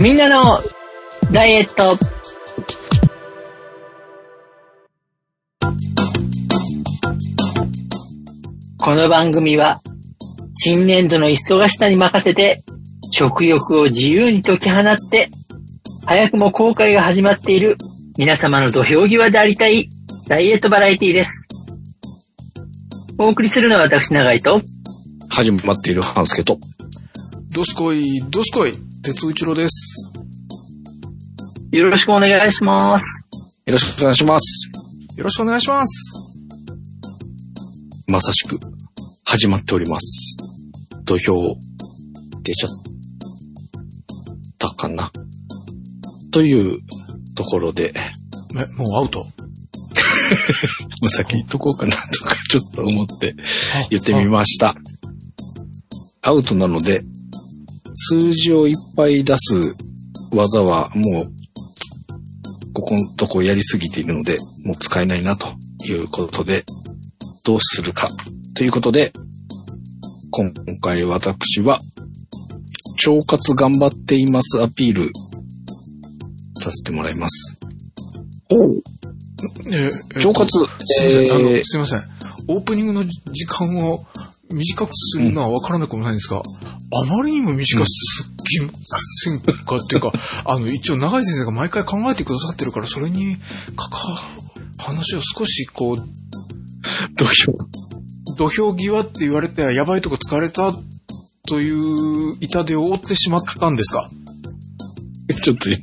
みんなのダイエット。この番組は、新年度の忙しさに任せて、食欲を自由に解き放って、早くも後悔が始まっている皆様の土俵際でありたいダイエットバラエティです。お送りするのは私長井と、始まっている半助と、どすこい、どすこい、鉄一郎です。よろしくお願いします。よろしくお願いします。よろしくお願いします。まさしく、始まっております。土俵、出ちゃったかな？というところで、え、もうアウト？まあ先言っとこうかなとかちょっと思って言ってみました。アウトなので、数字をいっぱい出す技はもう、ここのとこやりすぎているので、もう使えないなということで、どうするかということで、今回私は、腸活頑張っていますアピールさせてもらいます。ええ腸活、すいません、あえーの、すいません。オープニングの時間を短くするのはわからなくもないんですが、あまりにも短すぎませんかっていうか、あの、一応長井先生が毎回考えてくださってるから、それに関わる話を少しこう、どうしよ土俵際って言われて、やばいとこ疲れたという痛手を負ってしまったんですか？う。ちょっとね、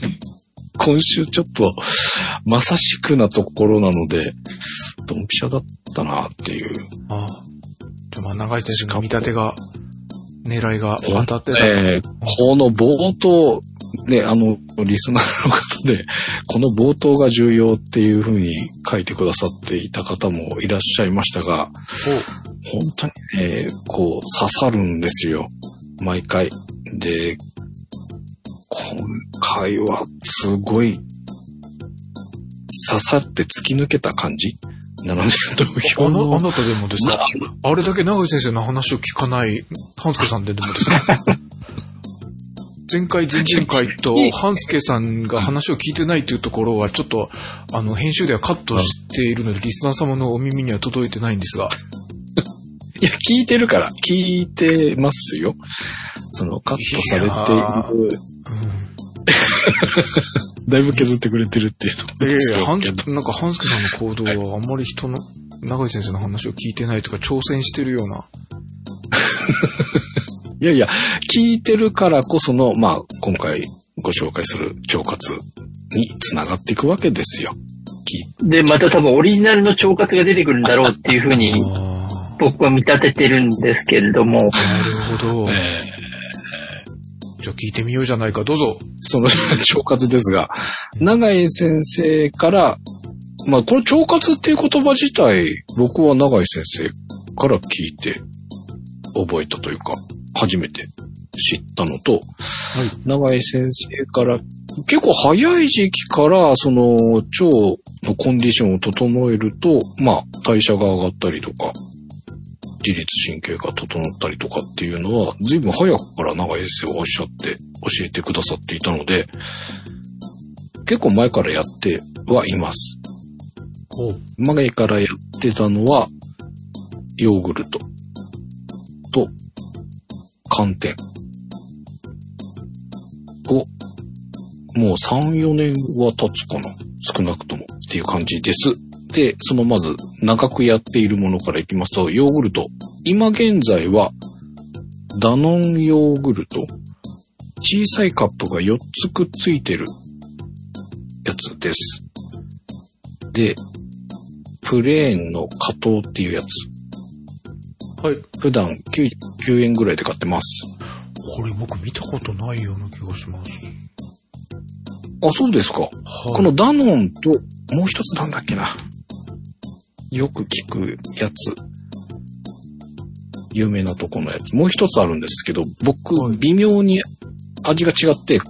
今週ちょっと、まさしくなところなので、ドンピシャだったなっていう。ああ。じゃあまあ、長井先生の見立てが、狙いが当たってた。えーこの冒頭、ね、あの、リスナーの方で、この冒頭が重要っていうふうに書いてくださっていた方もいらっしゃいましたが、本当にね、こう、刺さるんですよ。毎回。で、今回はすごい、刺さって突き抜けた感じなので、土俵あの、あ、なたでもですかあれだけ長井先生の話を聞かない、半助さんででもですか前回、前々回と、半助さんが話を聞いてないというところは、ちょっと、あの、編集ではカットしているので、リスナー様のお耳には届いてないんですが、いや、聞いてるから、聞いてますよ。その、カットされている、だいぶ削ってくれてるっていうのいやいや、半なんか半助さんの行動はあんまり人の、長井先生の話を聞いてないとか、挑戦してるような。いやいや、聞いてるからこその、まあ、今回ご紹介する腸活につながっていくわけですよ。で、また多分オリジナルの腸活が出てくるんだろうっていうふうにあ僕は見立ててるんですけれども、あ、なるほど。えじゃあ聞いてみようじゃないか、どうぞ。その 腸活ですが、長井先生から、まあ、この腸活っていう言葉自体、僕は長井先生から聞いて覚えたというか、初めて知ったのと、長井先生から、結構早い時期から、その、腸のコンディションを整えると、まあ、代謝が上がったりとか、自律神経が整ったりとかっていうのは、随分早くから長井先生はおっしゃって、教えてくださっていたので、結構前からやってはいます。前からやってたのは、ヨーグルトと寒天を、もう3、4年は経つかな。少なくともっていう感じです。で、そのまず長くやっているものからいきますと、ヨーグルト。今現在は、ダノンヨーグルト。小さいカップが4つくっついてるやつです。で、プレーンの加糖っていうやつ。はい。普段99円ぐらいで買ってます。これ僕見たことないような気がします。あ、そうですか。はい。このダノンと、もう一つなんだっけな。よく聞くやつ。有名なとこのやつ。もう一つあるんですけど、僕、微妙に味が違って、こ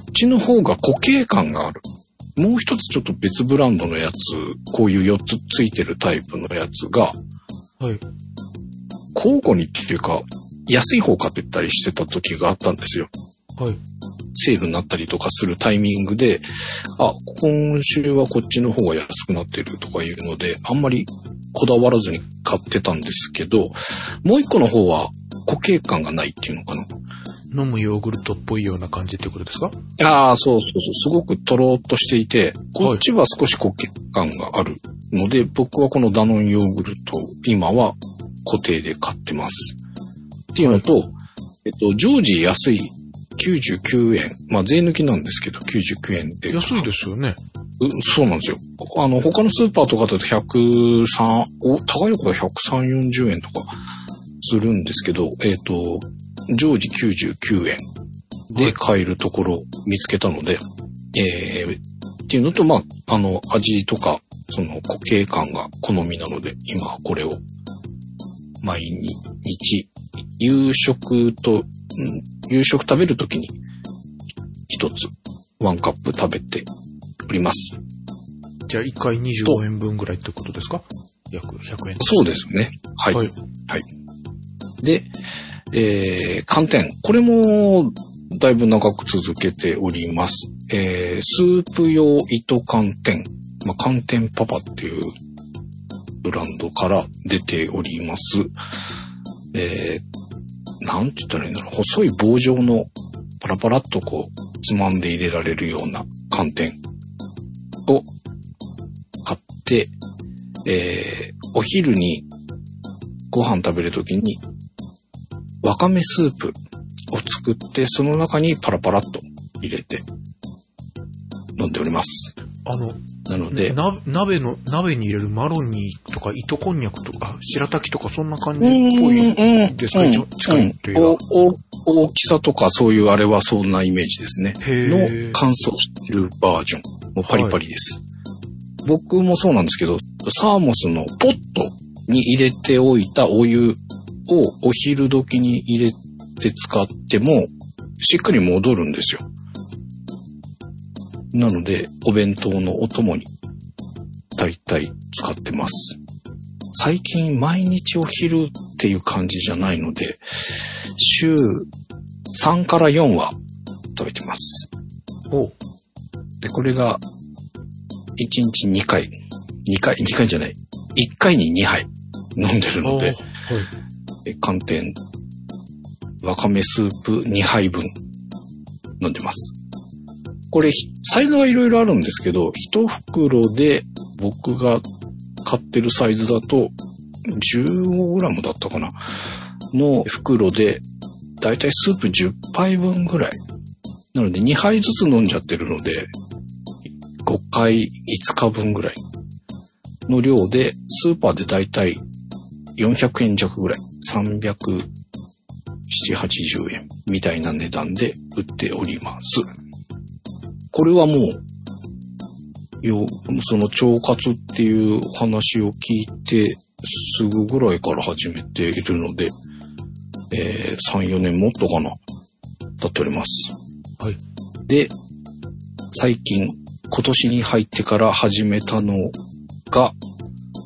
っちの方が固形感がある。もう一つちょっと別ブランドのやつ、こういう4つついてるタイプのやつが、はい。交互にっていうか、安い方買ってったりしてた時があったんですよ。はい。セールになったりとかするタイミングで、あ、今週はこっちの方が安くなってるとかいうので、あんまりこだわらずに買ってたんですけど、もう一個の方は固形感がないっていうのかな。飲むヨーグルトっぽいような感じってことですか？ああ、そうそうそう。すごくとろーっとしていて、こっちは少し固形感があるので、僕はこのダノンヨーグルト、今は固定で買ってます。っていうのと、えっと、常時安い99円。まあ、税抜きなんですけど、99円で。安いですよね。うそうなんですよ。あの、他のスーパーとかだと103、お、高いところは103、40円とかするんですけど、えっ、と、常時99円で買えるところを見つけたので、えー、っていうのと、まあ、あの、味とか、その固形感が好みなので、今はこれを毎日、夕食と、うん夕食食べるときに一つ、ワンカップ食べております。じゃあ1回25円分ぐらいってことですか？約100円。そうですね。はい。はい。で、えー、寒天。これも、だいぶ長く続けております。えー、スープ用糸寒天。まあ、寒天パパっていうブランドから出ております。えー、なんて言ったらいいんだろう。細い棒状のパラパラっとこう、つまんで入れられるような寒天を買って、えー、お昼にご飯食べるときに、わかめスープを作って、その中にパラパラっと入れて飲んでおります。あの、なので、な鍋の、鍋に入れるマロニーとか糸こんにゃくとか、白滝とかそんな感じっぽいですか、一応近いというか。おお大きさとかそういうあれはそんなイメージですね。へのー乾燥してるバージョン。もうパリパリです。僕もそうなんですけど、サーモスのポットに入れておいたお湯をお昼時に入れて使っても、しっかり戻るんですよ。なので、お弁当のお供に、だいたい使ってます。最近毎日お昼っていう感じじゃないので、週3から4は食べてます。おで、これが、1日2回。2回、2回じゃない。1回に2杯飲んでるのではい、。え寒天、わかめスープ2杯分飲んでます。これ、ひサイズはいろいろあるんですけど、1袋で僕が買ってるサイズだと 15g だったかなの袋で、だいたいスープ10杯分ぐらい。なので2杯ずつ飲んじゃってるので、5回5日分ぐらいの量で、スーパーでだいたい400円弱ぐらい、300、780円みたいな値段で売っております。これはもう、よ、その腸活っていう話を聞いて、すぐぐらいから始めているので、えー、3、4年もっとかな、経っております。はい。で、最近、今年に入ってから始めたのが、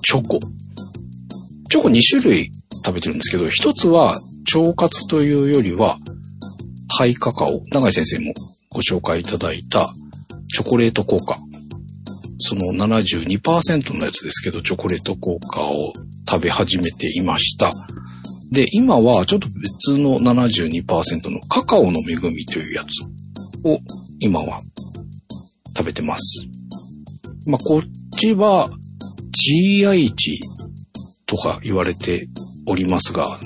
チョコ。チョコ2種類食べてるんですけど、一つは腸活というよりは、ハイカカオ。長井先生もご紹介いただいたチョコレート効果。その72%のやつですけど、チョコレート効果を食べ始めていました。で、今はちょっと別の72%のカカオの恵みというやつを今は食べてます。まあ、こっちは GI 値とか言われておりますが、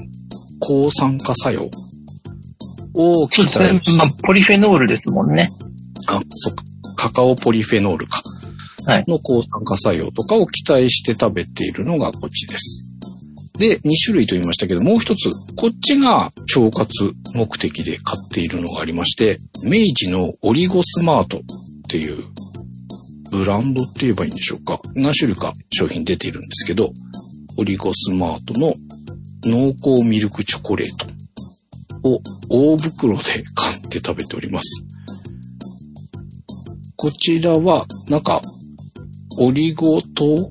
抗酸化作用をそうですね。まあ、ポリフェノールですもんね。あ、そっか。カカオポリフェノールか。はいの抗酸化作用とかを期待して食べているのがこっちです。で、2種類と言いましたけど、もう一つ、こっちが腸活目的で買っているのがありまして、明治のオリゴスマートっていうブランドって言えばいいんでしょうか。何種類か商品出ているんですけど、オリゴスマートの濃厚ミルクチョコレートを大袋で買って食べております。こちらは、なんか、オリゴ糖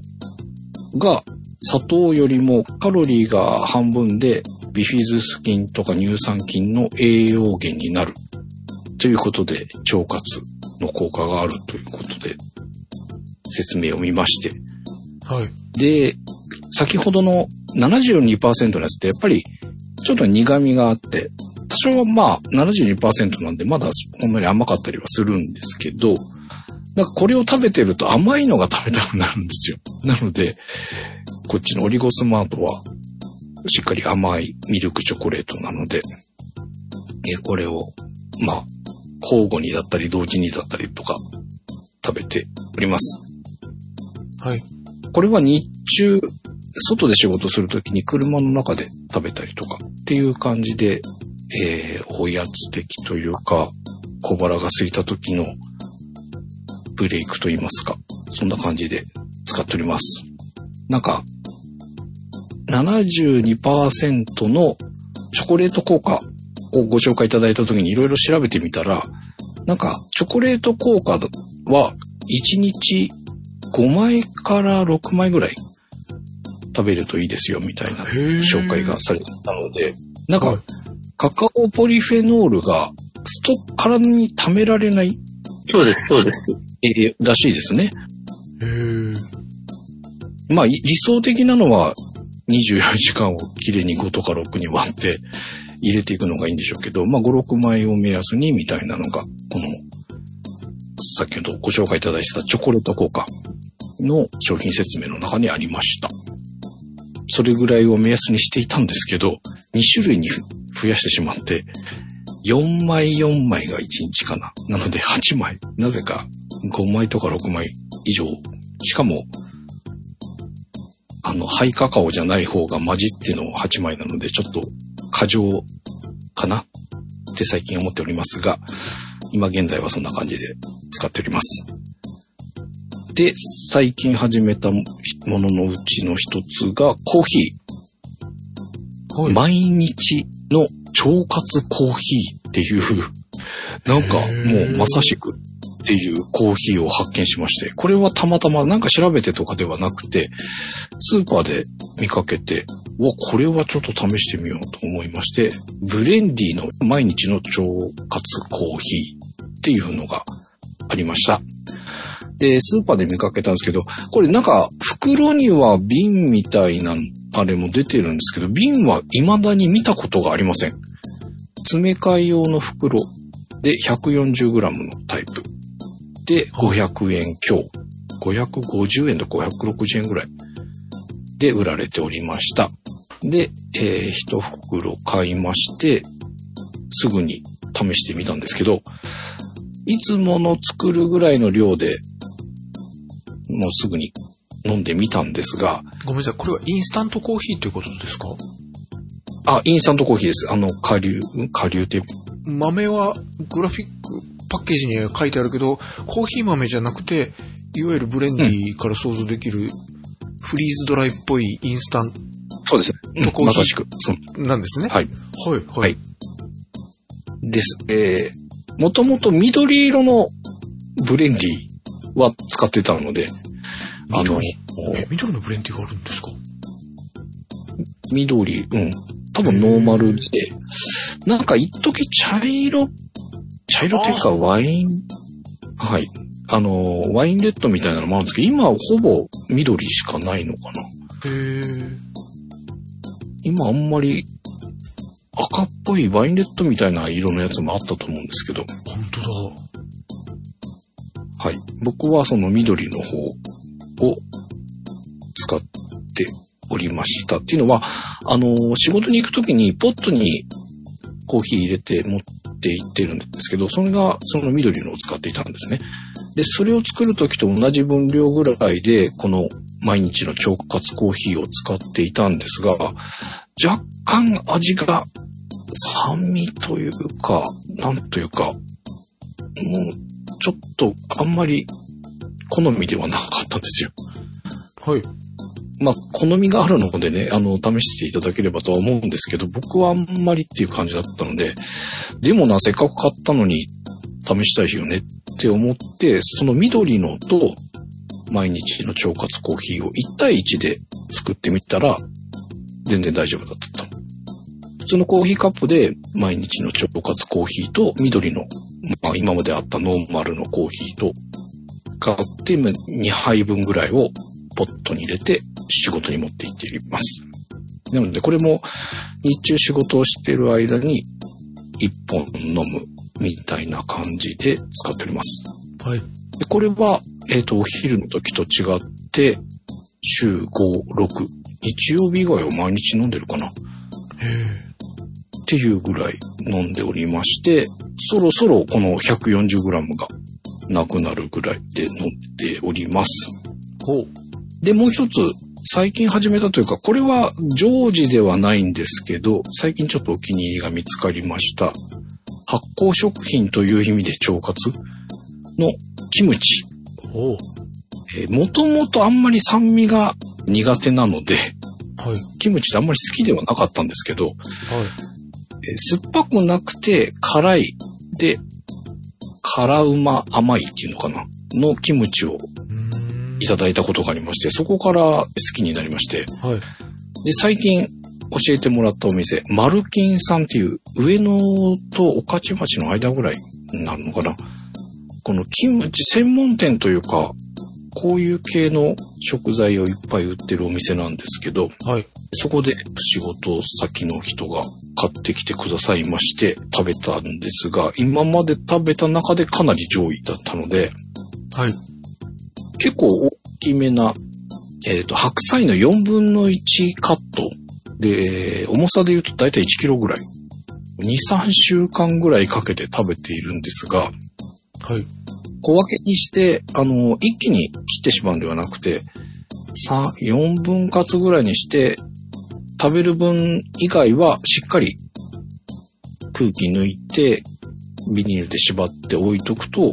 が砂糖よりもカロリーが半分でビフィズス菌とか乳酸菌の栄養源になる。ということで、腸活の効果があるということで、説明を見まして。はい。で、先ほどの72%のやつってやっぱりちょっと苦味があって、多少はまあ72%なんでまだほんまに甘かったりはするんですけど、なんかこれを食べてると甘いのが食べたくなるんですよ。なので、こっちのオリゴスマートはしっかり甘いミルクチョコレートなので、えこれをまあ交互にだったり同時にだったりとか食べております。はい。これは日中、外で仕事するときに車の中で食べたりとかっていう感じで、えー、おやつ的というか、小腹が空いた時のブレイクと言いますか、そんな感じで使っております。なんか、72%のチョコレート効果をご紹介いただいた時にいろいろ調べてみたら、なんか、チョコレート効果は1日5枚から6枚ぐらい食べるといいですよみたいな紹介がされてたので、なんか、はい。カカオポリフェノールがスト体に溜められない。そうです、そうです。えーらしいですね。へーまあ、い理想的なのは24時間をきれいに5とか6に割って入れていくのがいいんでしょうけど、まあ、5、6枚を目安にみたいなのが、この、先ほどご紹介いただいたチョコレート効果の商品説明の中にありました。それぐらいを目安にしていたんですけど、2種類に増やしてしまって、4枚4枚が1日かな。なので8枚。なぜか5枚とか6枚以上。しかも、あの、ハイカカオじゃない方が混じっての8枚なので、ちょっと過剰かなって最近思っておりますが、今現在はそんな感じで使っております。で、最近始めたもののうちの一つがコーヒー。はい。毎日の腸活コーヒーっていう、なんかもうまさしくっていうコーヒーを発見しまして、これはたまたまなんか調べてとかではなくて、スーパーで見かけて、うわ、これはちょっと試してみようと思いまして、ブレンディの毎日の腸活コーヒーっていうのがありました。で、スーパーで見かけたんですけど、これなんか袋には瓶みたいなあれも出てるんですけど、瓶は未だに見たことがありません。詰め替え用の袋で 140g のタイプ。で、500円強。550円と560円ぐらいで売られておりました。で、えー、一袋買いまして、すぐに試してみたんですけど、いつもの作るぐらいの量で、もうすぐに飲んでみたんですが、ごめんなさい。これはインスタントコーヒーということですか？あ、インスタントコーヒーです。あの、下流、下流って、豆はグラフィックパッケージには書いてあるけど、コーヒー豆じゃなくて、いわゆるブレンディから想像できるフリーズドライっぽいインスタンそうです。とコーヒーまさしく。そうトなんですね。はい。はい。ははいい。です。えー、もともと緑色のブレンディは使ってたので、あの緑、え、緑のブレンディがあるんですか？緑、うん。多分ノーマルで、なんか一時茶色、茶色っていうかワイン、はい。あの、ワインレッドみたいなのもあるんですけど、今はほぼ緑しかないのかな。へー。今あんまり赤っぽいワインレッドみたいな色のやつもあったと思うんですけど、本当だ。はい。僕はその緑の方を使っておりました。っていうのは、あの、仕事に行くときにポットにコーヒー入れて持って行ってるんですけど、それがその緑のを使っていたんですね。で、それを作るときと同じ分量ぐらいで、この毎日の腸活コーヒーを使っていたんですが、若干味が酸味というか、なんというか、もうちょっとあんまり好みではなかったんですよ。はい。まあ、好みがあるのでね、あの、試していただければとは思うんですけど、僕はあんまりっていう感じだったので、でもな、せっかく買ったのに試したいよねって思って、その緑のと毎日の腸活コーヒーを1対1で作ってみたら、全然大丈夫だったと。普通のコーヒーカップで毎日の腸活コーヒーと緑のまあ今まであったノーマルのコーヒーと買って、まあ2杯分ぐらいをポットに入れて仕事に持って行っています。なのでこれも日中仕事をしている間に1本飲むみたいな感じで使っております。はい。でこれは、えっ、と、お昼の時と違って、週5、6、日曜日以外は毎日飲んでるかなっへえ。ていうぐらい飲んでおりまして、そろそろこの 140g がなくなるぐらいで飲んでおります。ほう。で、もう一つ、最近始めたというか、これは常時ではないんですけど、最近ちょっとお気に入りが見つかりました。発酵食品という意味で腸活のキムチ。ほう。えーもともとあんまり酸味が苦手なので、はい。キムチってあんまり好きではなかったんですけど、はい。えー酸っぱくなくて辛いで、辛うま甘いっていうのかな？のキムチをいただいたことがありまして、そこから好きになりまして、はい。で、最近教えてもらったお店、マルキンさんっていう上野と御徒町の間ぐらいになるのかな？このキムチ専門店というか、こういう系の食材をいっぱい売ってるお店なんですけど、はい。そこで仕事先の人が買ってきてくださいまして食べたんですが、今まで食べた中でかなり上位だったので、はい。結構大きめな、えっ、と、白菜の4分の1カットで、重さで言うと大体1キロぐらい。2、3週間ぐらいかけて食べているんですが、はい。小分けにして、あの、一気に切ってしまうんではなくて、3、4分割ぐらいにして、食べる分以外はしっかり空気抜いて、ビニールで縛って置いとくと、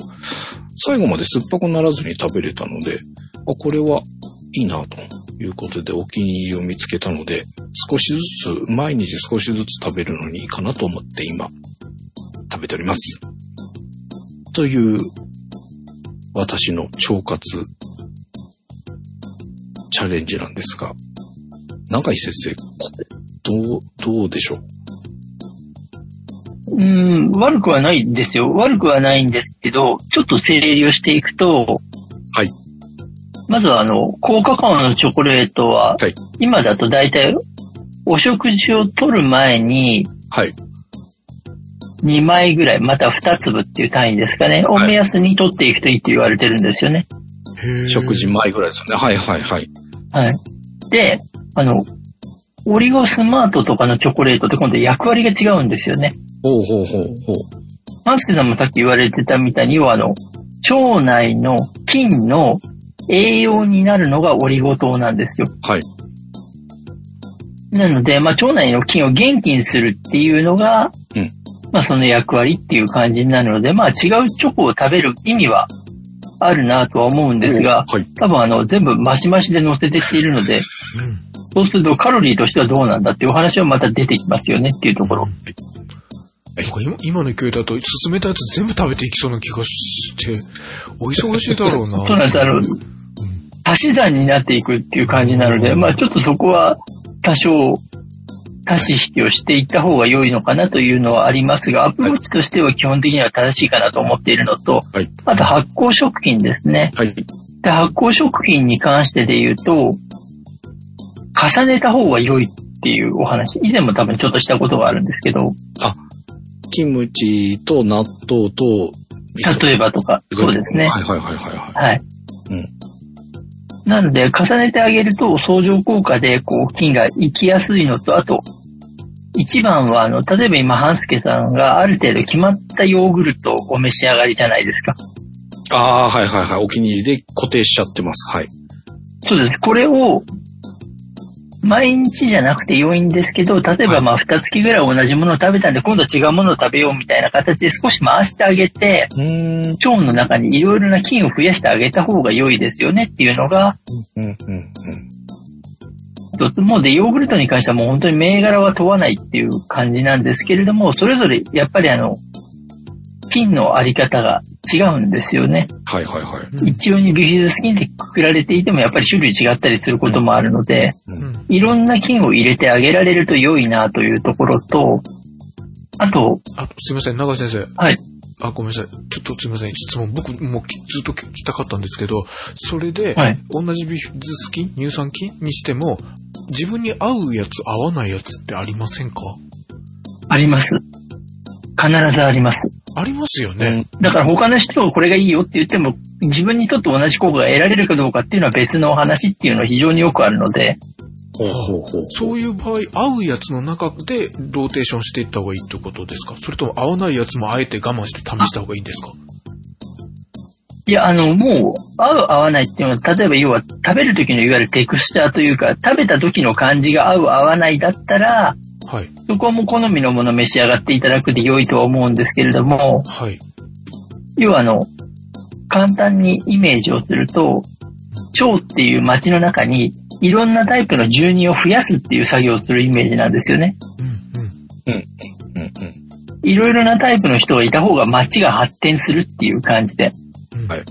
最後まで酸っぱくならずに食べれたので、あ、これはいいなということでお気に入りを見つけたので、少しずつ、毎日少しずつ食べるのにいいかなと思って今、食べております。という私の腸活チャレンジなんですが、中井先生、これどう、どうでしょう？うん、悪くはないんですよ。悪くはないんですけど、ちょっと整理をしていくと、はい。まずはあの、高カカオのチョコレートは、はい今だと大体、お食事を取る前にはい。2枚ぐらい、また2粒っていう単位ですかね、をはい目安に取っていくといいって言われてるんですよね。食事前ぐらいですよね。はいはいはい。はい。で、あの、オリゴスマートとかのチョコレートって今度役割が違うんですよね。ほうほうほうほう。マンスケさんもさっき言われてたみたいに、要はあの、腸内の菌の栄養になるのがオリゴ糖なんですよ。はい。なので、まあ、腸内の菌を元気にするっていうのが、うんまあ、その役割っていう感じになるので、まあ、違うチョコを食べる意味はあるなとは思うんですが、はい。多分あの、全部マシマシで乗せてっているので、そうするとカロリーとしてはどうなんだっていうお話はまた出てきますよねっていうところ。今今の勢いだと、進めたやつ全部食べていきそうな気がして、お忙しいだろうな。そうなんです。あの、足し算になっていくっていう感じなので、まあちょっとそこは多少、足し引きをしていった方が良いのかなというのはありますが、アプローチとしては基本的には正しいかなと思っているのと、はい。あと発酵食品ですね。はい。で発酵食品に関してで言うと、重ねた方が良いっていうお話、以前も多分ちょっとしたことがあるんですけど、キムチと納豆と例えばとか、そうですね。はいはいはいはいははい。うんなので、重ねてあげると、相乗効果で、こう、菌が生きやすいのと、あと、一番は、あの、例えば今、半助さんがある程度決まったヨーグルトをお召し上がりじゃないですか。い。ああ、はいはいはい。お気に入りで固定しちゃってます。はい。そうです。これを、毎日じゃなくて良いんですけど、例えばまあ、二月ぐらい同じものを食べたんで、今度違うものを食べようみたいな形で少し回してあげて。腸の中にいろいろな菌を増やしてあげた方が良いですよねっていうのが。一つもうで、ヨーグルトに関してはもう本当に銘柄は問わないっていう感じなんですけれども、それぞれやっぱりあの、菌のあり方が違うんですよね。はいはいはい。一応にビフィズス菌でくくられていてもやっぱり種類違ったりすることもあるので、うん。いろんな菌を入れてあげられると良いなというところと、あと、あ、すいません、長井先生。はい。あ、ごめんなさい。ちょっとすみません。質問。僕もずっと聞きたかったんですけど、それで、はい同じビフィズス菌、乳酸菌にしても、自分に合うやつ、合わないやつってありませんか？あります。必ずあります。ありますよね。だから他の人をこれがいいよって言っても、自分にとって同じ効果が得られるかどうかっていうのは別のお話っていうのは非常によくあるので、ほうほうほう。そういう場合、合うやつの中でローテーションしていった方がいいってことですか？それとも合わないやつもあえて我慢して試した方がいいんですか？いや、あの、もう、合う合わないっていうのは、例えば要は食べる時のいわゆるテクスチャーというか、食べた時の感じが合う合わないだったら、はい。そこはもう好みのものを召し上がっていただくで良いとは思うんですけれども、はい。要はあの、簡単にイメージをすると、腸っていう街の中にいろんなタイプの住人を増やすっていう作業をするイメージなんですよね。うんうん。うんうん。いろいろなタイプの人がいた方が街が発展するっていう感じで。うんはい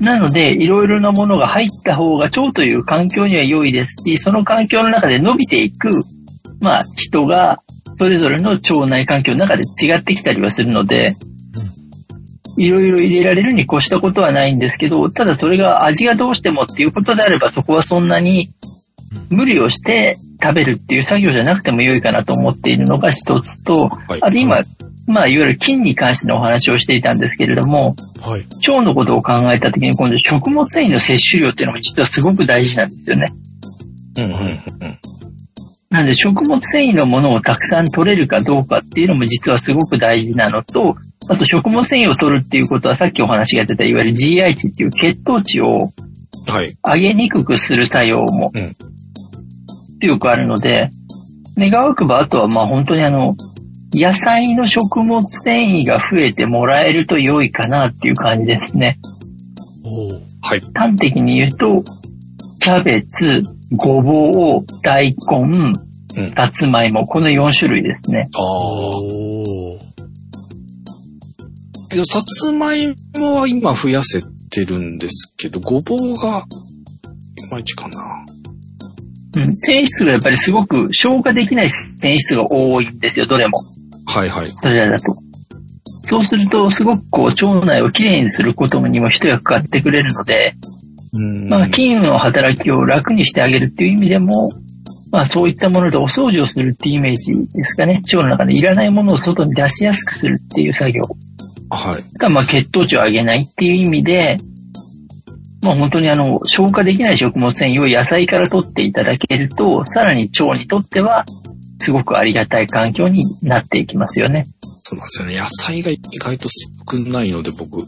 なので、いろいろなものが入った方が腸という環境には良いですし、その環境の中で伸びていく、まあ人がそれぞれの腸内環境の中で違ってきたりはするので、いろいろ入れられるに越したことはないんですけど、ただそれが味がどうしてもっていうことであれば、そこはそんなに無理をして食べるっていう作業じゃなくても良いかなと思っているのが一つと、はいあと今、まあいわゆる菌に関してのお話をしていたんですけれども、はい。腸のことを考えたときに今度食物繊維の摂取量っていうのも実はすごく大事なんですよね。うんうんうん。なので食物繊維のものをたくさん取れるかどうかっていうのも実はすごく大事なのと、あと食物繊維を取るっていうことはさっきお話が出たいわゆる GI 値っていう血糖値をはい。上げにくくする作用もうん強くあるので、願わくばあとはまあ本当にあの、野菜の食物繊維が増えてもらえると良いかなっていう感じですね。はい。端的に言うと、キャベツ、ごぼう、大根、うん。さつまいも、この4種類ですね。ああ。さつまいもは今増やせてるんですけど、ごぼうが、いまいちかな。うん、繊維質がやっぱりすごく消化できない繊維質が多いんですよ、どれも。はいはい。それらだと。そうすると、すごくこう、腸内をきれいにすることにも一役買ってくれるので、うん。まあ、菌の働きを楽にしてあげるっていう意味でも、まあ、そういったものでお掃除をするっていうイメージですかね。腸の中でいらないものを外に出しやすくするっていう作業はい。が、まあ、血糖値を上げないっていう意味で、まあ、本当にあの、消化できない食物繊維を野菜から取っていただけると、さらに腸にとっては、すごくありがたい環境になっていきますよね。そうなんですよね。野菜が意外と少ないので、僕。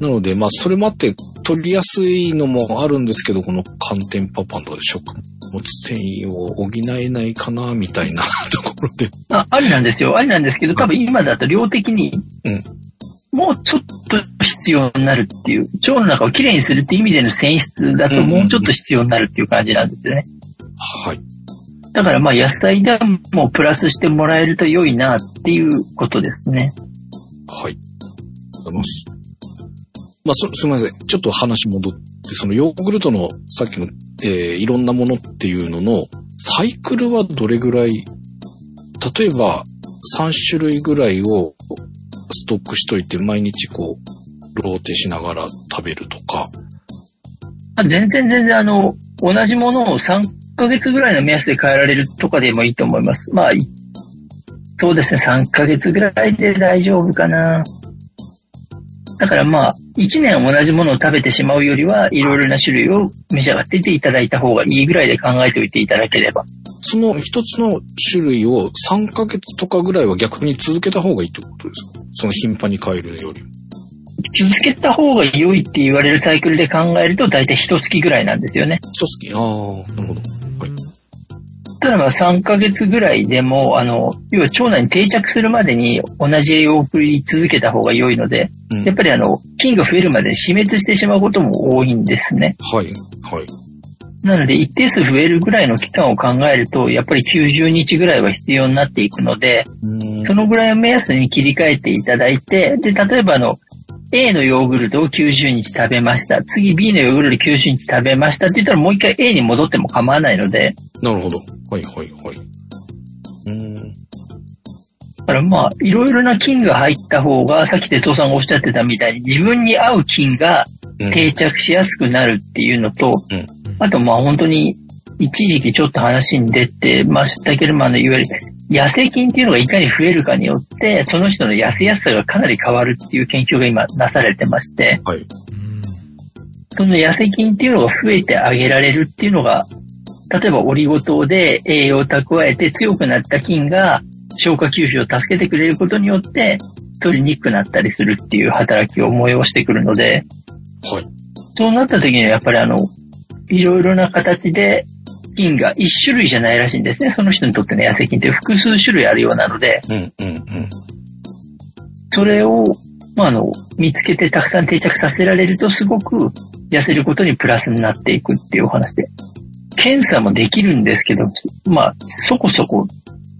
なので、まあ、それもあって、取りやすいのもあるんですけど、この寒天パパの食物繊維を補えないかな、みたいな ところで。あありなんですよ。ありなんですけど、多分今だと量的にうん、もうちょっと必要になるっていう、腸の中をきれいにするっていう意味での繊維質だとうんうんうんもうちょっと必要になるっていう感じなんですよね。はい。だからまあ野菜でもプラスしてもらえると良いなっていうことですね。はい。あります。まあ、そ、すみません。ちょっと話戻って、そのヨーグルトのさっきの、えーいろんなものっていうのの、サイクルはどれぐらい、例えば、3種類ぐらいをストックしといて、毎日こう、ローテしながら食べるとか。あ全然全然あの、同じものを3 1ヶ月ぐらいの目安で変えられるとかでもいいと思います。まあ、そうですね、3ヶ月ぐらいで大丈夫かな。だからまあ、1年同じものを食べてしまうよりは、いろいろな種類を召し上がってていただいた方がいいぐらいで考えておいていただければ。その一つの種類を3ヶ月とかぐらいは逆に続けた方がいいってことですか？その頻繁に変えるよりも。続けた方が良いって言われるサイクルで考えると、大体1月ぐらいなんですよね。一月、ああ、なるほど。はい。ただまあ3ヶ月ぐらいでも、あの、要は腸内に定着するまでに同じ栄養を送り続けた方が良いので、うんやっぱりあの、菌が増えるまで死滅してしまうことも多いんですね。はい。はい。なので一定数増えるぐらいの期間を考えると、やっぱり90日ぐらいは必要になっていくので、そのぐらいを目安に切り替えていただいて、で、例えばあの、A のヨーグルトを90日食べました。次 B のヨーグルト90日食べましたって言ったらもう一回 A に戻っても構わないので、なるほど。はいはいはい。うーん。だからまあ、いろいろな菌が入った方が、さっき哲夫さんがおっしゃってたみたいに、自分に合う菌がうん定着しやすくなるっていうのと、うんあとまあ本当に、一時期ちょっと話に出てましたけれども、あの、いわゆる、痩せ菌っていうのがいかに増えるかによって、その人の痩せやすさがかなり変わるっていう研究が今なされてまして、はい。うんその痩せ菌っていうのが増えてあげられるっていうのが、例えばオリゴ糖で栄養を蓄えて強くなった菌が消化吸収を助けてくれることによって取りにくくなったりするっていう働きを催してくるので、はい。そうなった時にはやっぱりあの、いろいろな形で菌が一種類じゃないらしいんですね。その人にとっての痩せ菌って複数種類あるようなので、うん、うん、うん。それを、まあ、あの、見つけてたくさん定着させられるとすごく痩せることにプラスになっていくっていうお話で。検査もできるんですけど、まあ、そこそこ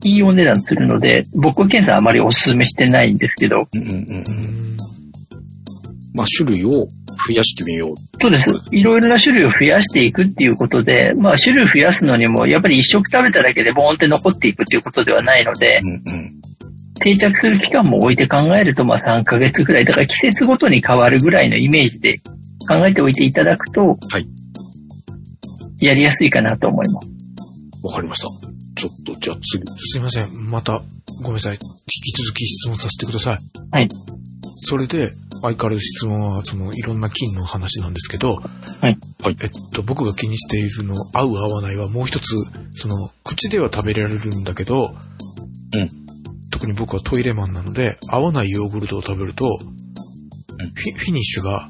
いいお値段するので、僕は検査あまりお勧めしてないんですけど、うん、うん、うん。うんまあ、種類を増やしてみよう。そうです。いろいろな種類を増やしていくっていうことで、まあ種類増やすのにも、やっぱり一食食べただけでボーンって残っていくっていうことではないのでう、ん、うん。定着する期間も置いて考えると、まあ3ヶ月ぐらい、だから季節ごとに変わるぐらいのイメージで考えておいていただくと、はい。やりやすいかなと思います。わかりました。ちょっと、じゃあ次。すいません。また、ごめんなさい。引き続き質問させてください。はい。それで、相変わらず質問は、その、いろんな菌の話なんですけど、はい。はい。えっと、僕が気にしているの、合う合わないはもう一つ、その、口では食べられるんだけど、うん。特に僕はトイレマンなので、合わないヨーグルトを食べると、うんフィフィニッシュがああ、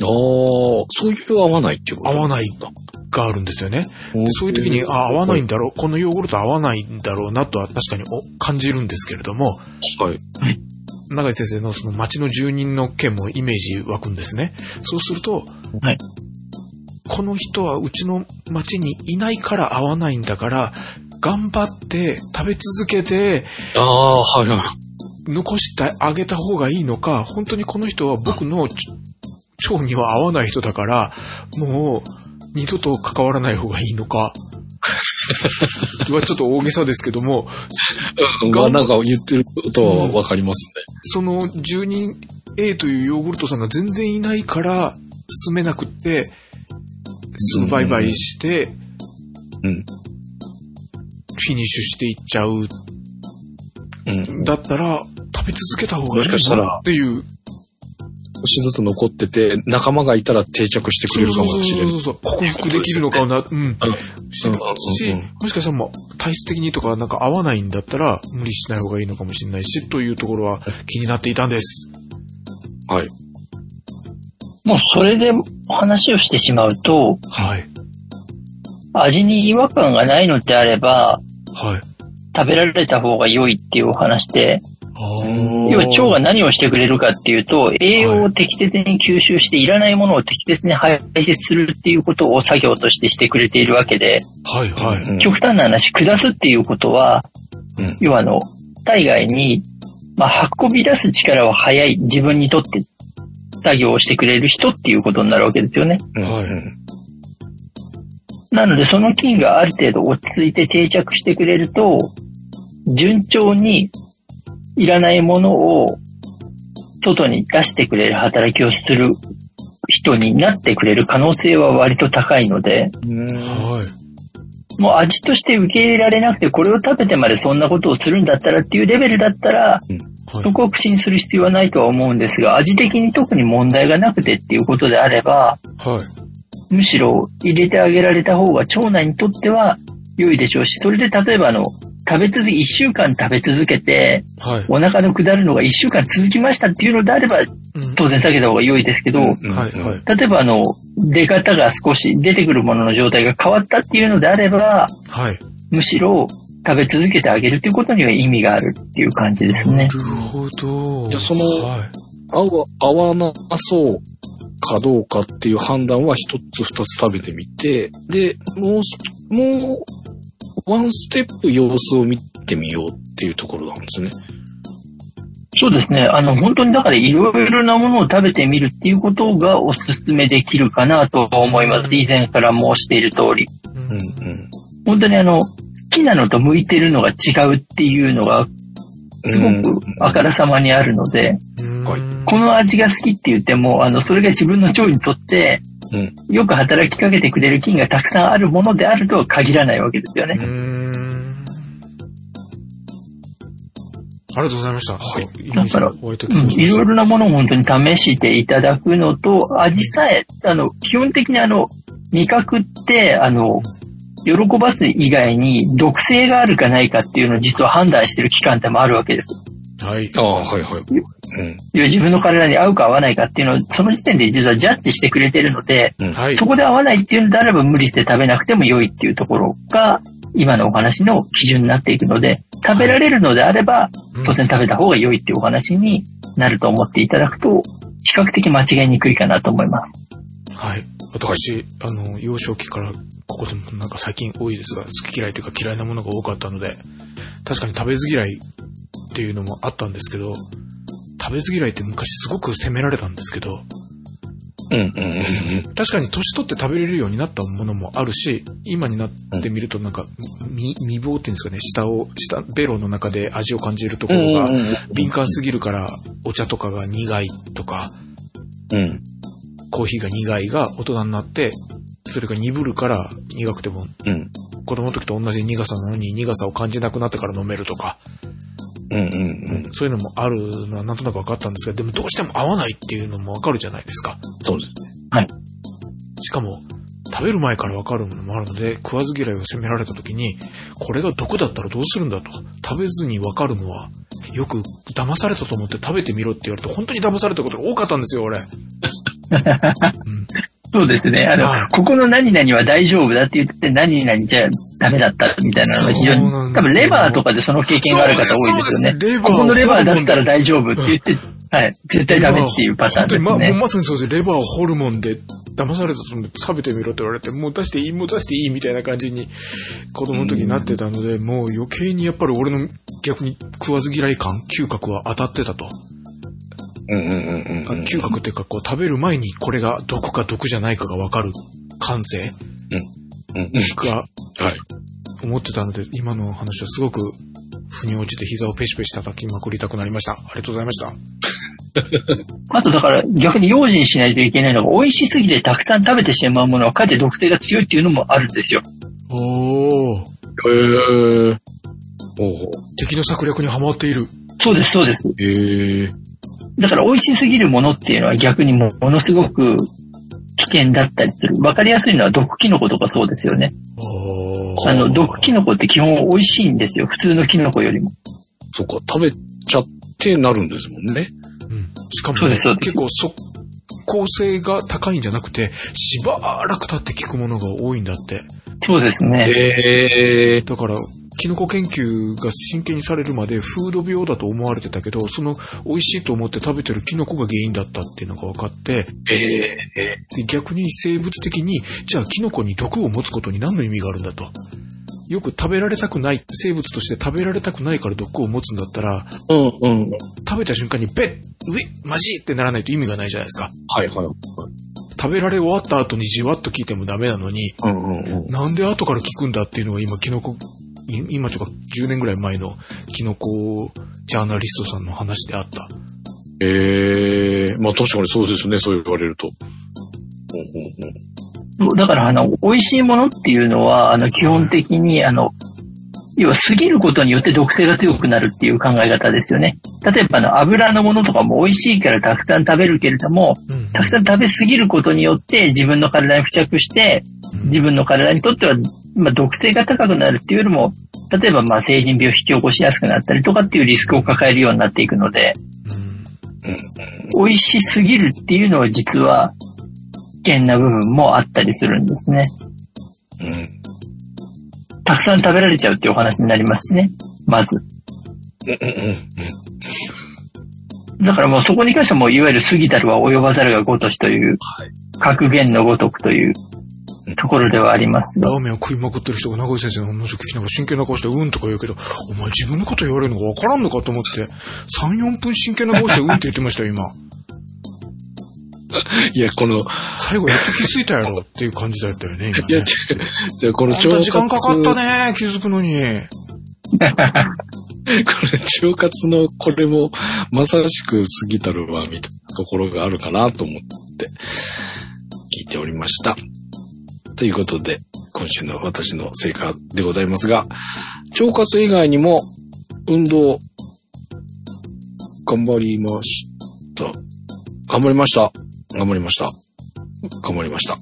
そういう合わないっていうこと？合わないがあるんですよね。でそういう時に、あ、合わないんだろう、このヨーグルト合わないんだろうなとは確かにお感じるんですけれども、はい。永井先生のその町の住人の件もイメージ湧くんですね。そうすると、はい。この人はうちの町にいないから合わないんだから、頑張って食べ続けてああ、はいはい。残してあげた方がいいのか、本当にこの人は僕のち腸には合わない人だから、もう二度と関わらない方がいいのか。はちょっと大げさですけども、うん、まあなんか言ってることはわかりますその住人 A というヨーグルトさんが全然いないから進めなくって、すぐ売買して、ね。うん。フィニッシュしていっちゃう。うん。だったら、食べ続けた方がいいかなっていう。少しずつ残ってて、仲間がいたら定着してくれるかもしれない。そうそうそうそう。克服できるのかな、うん。うんしもしかしたらもう体質的にとかなんか合わないんだったら無理しない方がいいのかもしれないし、というところは気になっていたんです。はい。もうそれで話をしてしまうと、はい。味に違和感がないのであれば、はい。食べられた方が良いっていうお話で、あ要は腸が何をしてくれるかっていうと、栄養を適切に吸収していらないものを適切に排泄するっていうことを作業としてしてくれているわけで、はいはい。うん。極端な話、下すっていうことは、うん。要はあの、体外に、まあ、運び出す力は早い自分にとって作業をしてくれる人っていうことになるわけですよね。うん。はい。うんなので、その菌がある程度落ち着いて定着してくれると、順調にいらないものを外に出してくれる働きをする人になってくれる可能性は割と高いので、はい。もう味として受け入れられなくて、これを食べてまでそんなことをするんだったらっていうレベルだったら、はいそこを口にする必要はないとは思うんですが、味的に特に問題がなくてっていうことであれば、はい。むしろ入れてあげられた方が腸内にとっては良いでしょうし、それで例えばあの、食べ続け、一週間食べ続けて、はい。お腹の下るのが一週間続きましたっていうのであれば、うん当然避けた方が良いですけど、うんはいはい。例えばあの、出方が少し出てくるものの状態が変わったっていうのであれば、はい。むしろ食べ続けてあげるということには意味があるっていう感じですねな。るほど。いやそのはい。合う、合わなそうかどうかっていう判断は一つ二つ食べてみて、で、もうす、もう、ワンステップ様子を見てみようっていうところなんですね。そうですね。あの、本当にだからいろいろなものを食べてみるっていうことがお勧めできるかなと思います。以前から申している通り。うんうん。うん。本当にあの、きなのと向いてるのが違うっていうのが、すごくあからさまにあるので、はいこの味が好きって言っても、あの、それが自分の腸にとって、うん。よく働きかけてくれる菌がたくさんあるものであるとは限らないわけですよね。ありがとうございました。はい。イメージが湧いろいろなものを本当に試していただくのと、味さえ、あの、基本的にあの、味覚って、あの、喜ばす以外に毒性があるかないかっていうのを実は判断してる期間ってもあるわけです。はい。ああ、はいはい。うん。自分の体に合うか合わないかっていうのを、その時点で実はジャッジしてくれてるので、はい。そこで合わないっていうのであれば無理して食べなくても良いっていうところが、今のお話の基準になっていくので、食べられるのであれば、うん当然食べた方が良いっていうお話になると思っていただくと、比較的間違いにくいかなと思います。はい。私、あの、幼少期から、ここでもなんか最近多いですが、好き嫌いというか嫌いなものが多かったので、確かに食べず嫌いっていうのもあったんですけど、食べず嫌いって昔すごく責められたんですけど、うんうんうんうん。確かに年取って食べれるようになったものもあるし、今になってみるとなんか、み未亡っていうんですかね、舌を、舌、ベロの中で味を感じるところが敏感すぎるから、お茶とかが苦いとか、うん。コーヒーが苦いが大人になって、それが鈍るから苦くても、うん。子供の時と同じ苦さなのに苦さを感じなくなってから飲めるとか、うんうんうん。そういうのもあるのはなんとなく分かったんですが、でもどうしても合わないっていうのも分かるじゃないですか。そうですね。しかも、食べる前から分かるものもあるので、食わず嫌いを責められた時に、これが毒だったらどうするんだと。食べずに分かるのは、よく騙されたと思って食べてみろって言われて、本当に騙されたことが多かったんですよ、俺。うんそうですね。あの、はいここの何々は大丈夫だって言って、何々じゃダメだったみたいなのが非常に、多分レバーとかでその経験がある方多いですよね。ここのレバーだったら大丈夫って言って、はい、絶対ダメっていうパターンです本当にま。まさにそうです。レバーホルモンで騙されたと思って食べてみろって言われて、もう出していい、もう出していいみたいな感じに子供の時になってたので、もう余計にやっぱり俺の逆に食わず嫌い感、嗅覚は当たってたと。嗅覚っていうか、こう食べる前にこれが毒か毒じゃないかがわかる感性？うんうん。がはい。思ってたので、今の話はすごく腑に落ちて膝をペシペシ叩きまくりたくなりました。ありがとうございました。あとだから逆に用心しないといけないのが、美味しすぎてたくさん食べてしまうものはかえって毒性が強いっていうのもあるんですよ。おー、へえ。ほうほ敵の策略にはまっている。そうです、そうです。う。へえ。だから美味しすぎるものっていうのは逆にもものすごく危険だったりする。わかりやすいのは毒キノコとかそうですよね。あの、毒キノコって基本美味しいんですよ。普通のキノコよりも。そっか、食べちゃってなるんですもんね。うんしかもね結構速効性が高いんじゃなくて、しばらく経って効くものが多いんだって。そうですね。へえ。だから、キノコ研究が真剣にされるまでフード病だと思われてたけど、その美味しいと思って食べてるキノコが原因だったっていうのが分かって、へえ。で逆に生物的に、じゃあキノコに毒を持つことに何の意味があるんだと。よく食べられたくない、生物として食べられたくないから毒を持つんだったら、うんうん。食べた瞬間にべっ、うえ、マジってならないと意味がないじゃないですか。はいはい。食べられ終わった後にじわっと聞いてもダメなのに、うんうんうん。なんで後から聞くんだっていうのが今、キノコ、い今とか10年ぐらい前のキノコジャーナリストさんの話であった。へえ。まあ確かにそうですね、そう言われると。うんうんうん。そうだから、あの、美味しいものっていうのは、あの、基本的に、あの、要は過ぎることによって毒性が強くなるっていう考え方ですよね。例えば、あの、油のものとかも美味しいからたくさん食べるけれども、うんたくさん食べ過ぎることによって自分の体に付着して、自分の体にとっては、まあ、毒性が高くなるっていうよりも、例えば、まあ、成人病を引き起こしやすくなったりとかっていうリスクを抱えるようになっていくので、うん美味しすぎるっていうのは実は、危険な部分もあったりするんですね。うん。たくさん食べられちゃうっていうお話になりますしね。まず。うんうんだからもうそこに関してはもういわゆる過ぎたるは及ばざるが如しという、格言のごとくというところではありますがラ。ーメンを食いまくってる人が名越先生の話を聞きながら真剣な顔してうんとか言うけど、お前自分のこと言われるのがわからんのかと思って、3、4分真剣な顔してうんって言ってましたよ、今。いや、この、最後やっと気づいたやろっていう感じだったよね、今 いやね。じゃあこのあんた時間かかったね。ね、気づくのに。これ腸活のこれもまさしく過ぎたるわ、みたいなところがあるかなと思って聞いておりました。ということで、今週の私の成果でございますが、腸活以外にも運動頑張りました。頑張りました。頑張りました。頑張りました。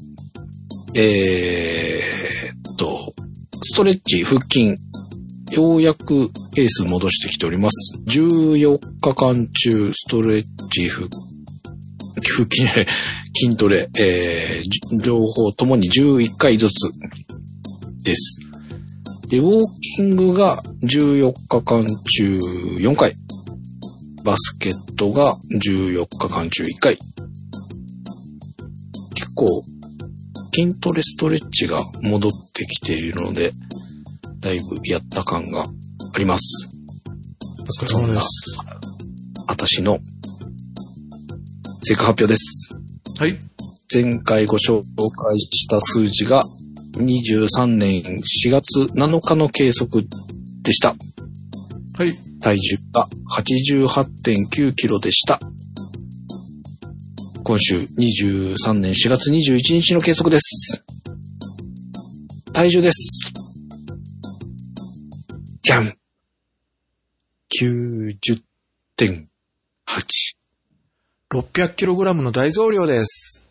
えーっと、ストレッチ、腹筋、ようやくペース戻してきております。14日間中、ストレッチ、腹腹筋、筋トレ、えー両方ともに11回ずつです。で、ウォーキングが14日間中4回。バスケットが14日間中1回。結構、筋トレストレッチが戻ってきているので、だいぶやった感があります。お疲れ様です。私の成果発表です。はい。前回ご紹介した数字が23年4月7日の計測でした。はい。体重が88.9キロでした。今週23年4月21日の計測です。体重です。じゃん !90.8。600kg の大増量です。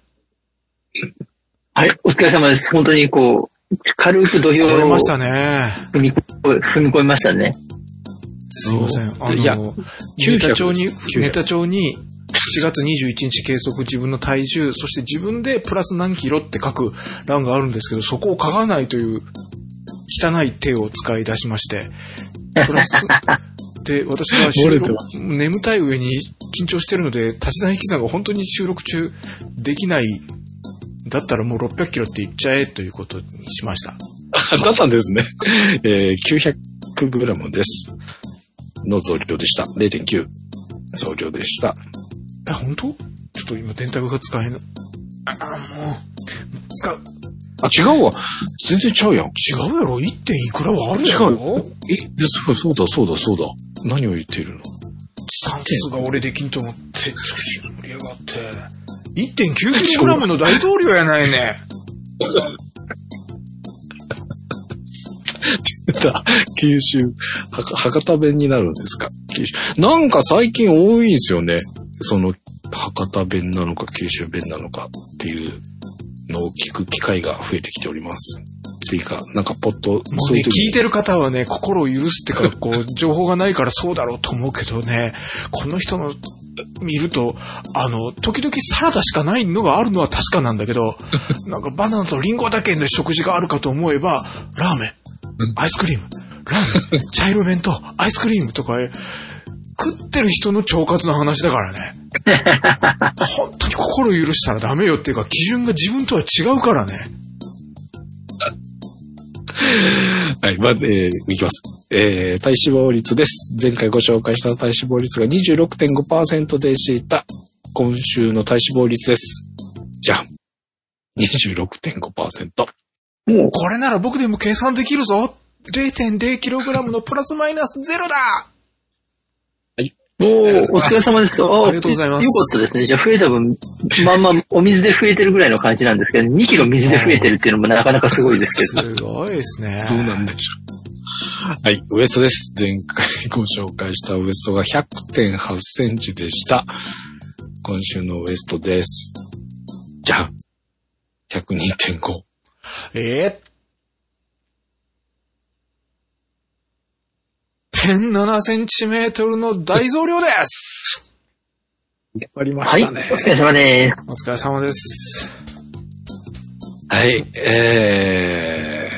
はい、お疲れ様です。本当にこう、軽く土俵を超えましたね。踏み踏み込みましたね。すいません。あいやの、ネタ帳に、900ネタ帳に、4月21日計測自分の体重、そして自分でプラス何キロって書く欄があるんですけど、そこを書かないという汚い手を使い出しまして、プラス、で、私は収録眠たい上に緊張してるので、足し算引き算が本当に収録中できない、だったらもう600キロって言っちゃえということにしました。だったんですね。えー、900g です。の増量でした。0.9増量でした。え、本当？ちょっと今電卓が使えない。ああ、もう、使う。あ、違うわ。全然ちゃうやん。違うやろ ?1. いくらはあるや違ろえ、でそうそうだ、そうだ、そうだ。何を言っているの？算数が俺できんと思って、調子が盛り上がって。1.9kg の大増量やないね。だ九州、はか博多弁になるんですか？なんか最近多いんですよね。その、博多弁なのか九州弁なのかっていうのを聞く機会が増えてきております。っていうか、なんかポッと、もうね、聞いてる方はね、心を許すってか、こう、情報がないからそうだろうと思うけどね、この人の見ると、あの、時々サラダしかないのがあるのは確かなんだけど、なんかバナナとリンゴだけの食事があるかと思えば、ラーメン、アイスクリーム、ラーメン、茶色弁当、アイスクリームとか、食ってる人の腸活の話だからね。本当に心を許したらダメよっていうか、基準が自分とは違うからね。はい、まず、えーいきます。えー体脂肪率です。前回ご紹介した体脂肪率が26.5%でした。今週の体脂肪率です。じゃん。26.5%。もう、これなら僕でも計算できるぞ !0.0kg のプラスマイナスゼロだもう、お疲れ様です。あありがとうございますよかったですね。じゃあ増えた分、まあまあ、お水で増えてるぐらいの感じなんですけど、2キロ水で増えてるっていうのもなかなかすごいですけど。すごいですね。どうなんでしょう。はい、ウエストです。前回ご紹介したウエストが100.8センチでした。今週のウエストです。じゃん。102.5。えー、1.7センチメートルの大増量ですやりまはい、お疲れ様です。お疲れ様です。はい、え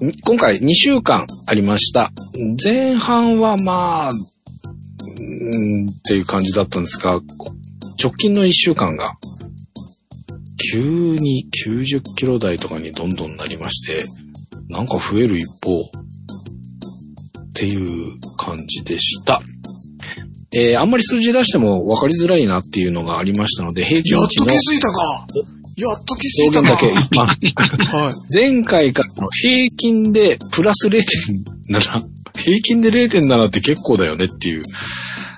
ー、今回2週間ありました。前半はまあ、うんっていう感じだったんですが、直近の1週間が、急に90キロ台とかにどんどんなりまして、なんか増える一方、っていう感じでした。えー、あんまり数字出しても分かりづらいなっていうのがありましたので、平均やっ値のと気づいたかやっと気づいたな。上限だけ一般。はい。前回からの平均でプラス0.7。平均で0.7って結構だよねっていう。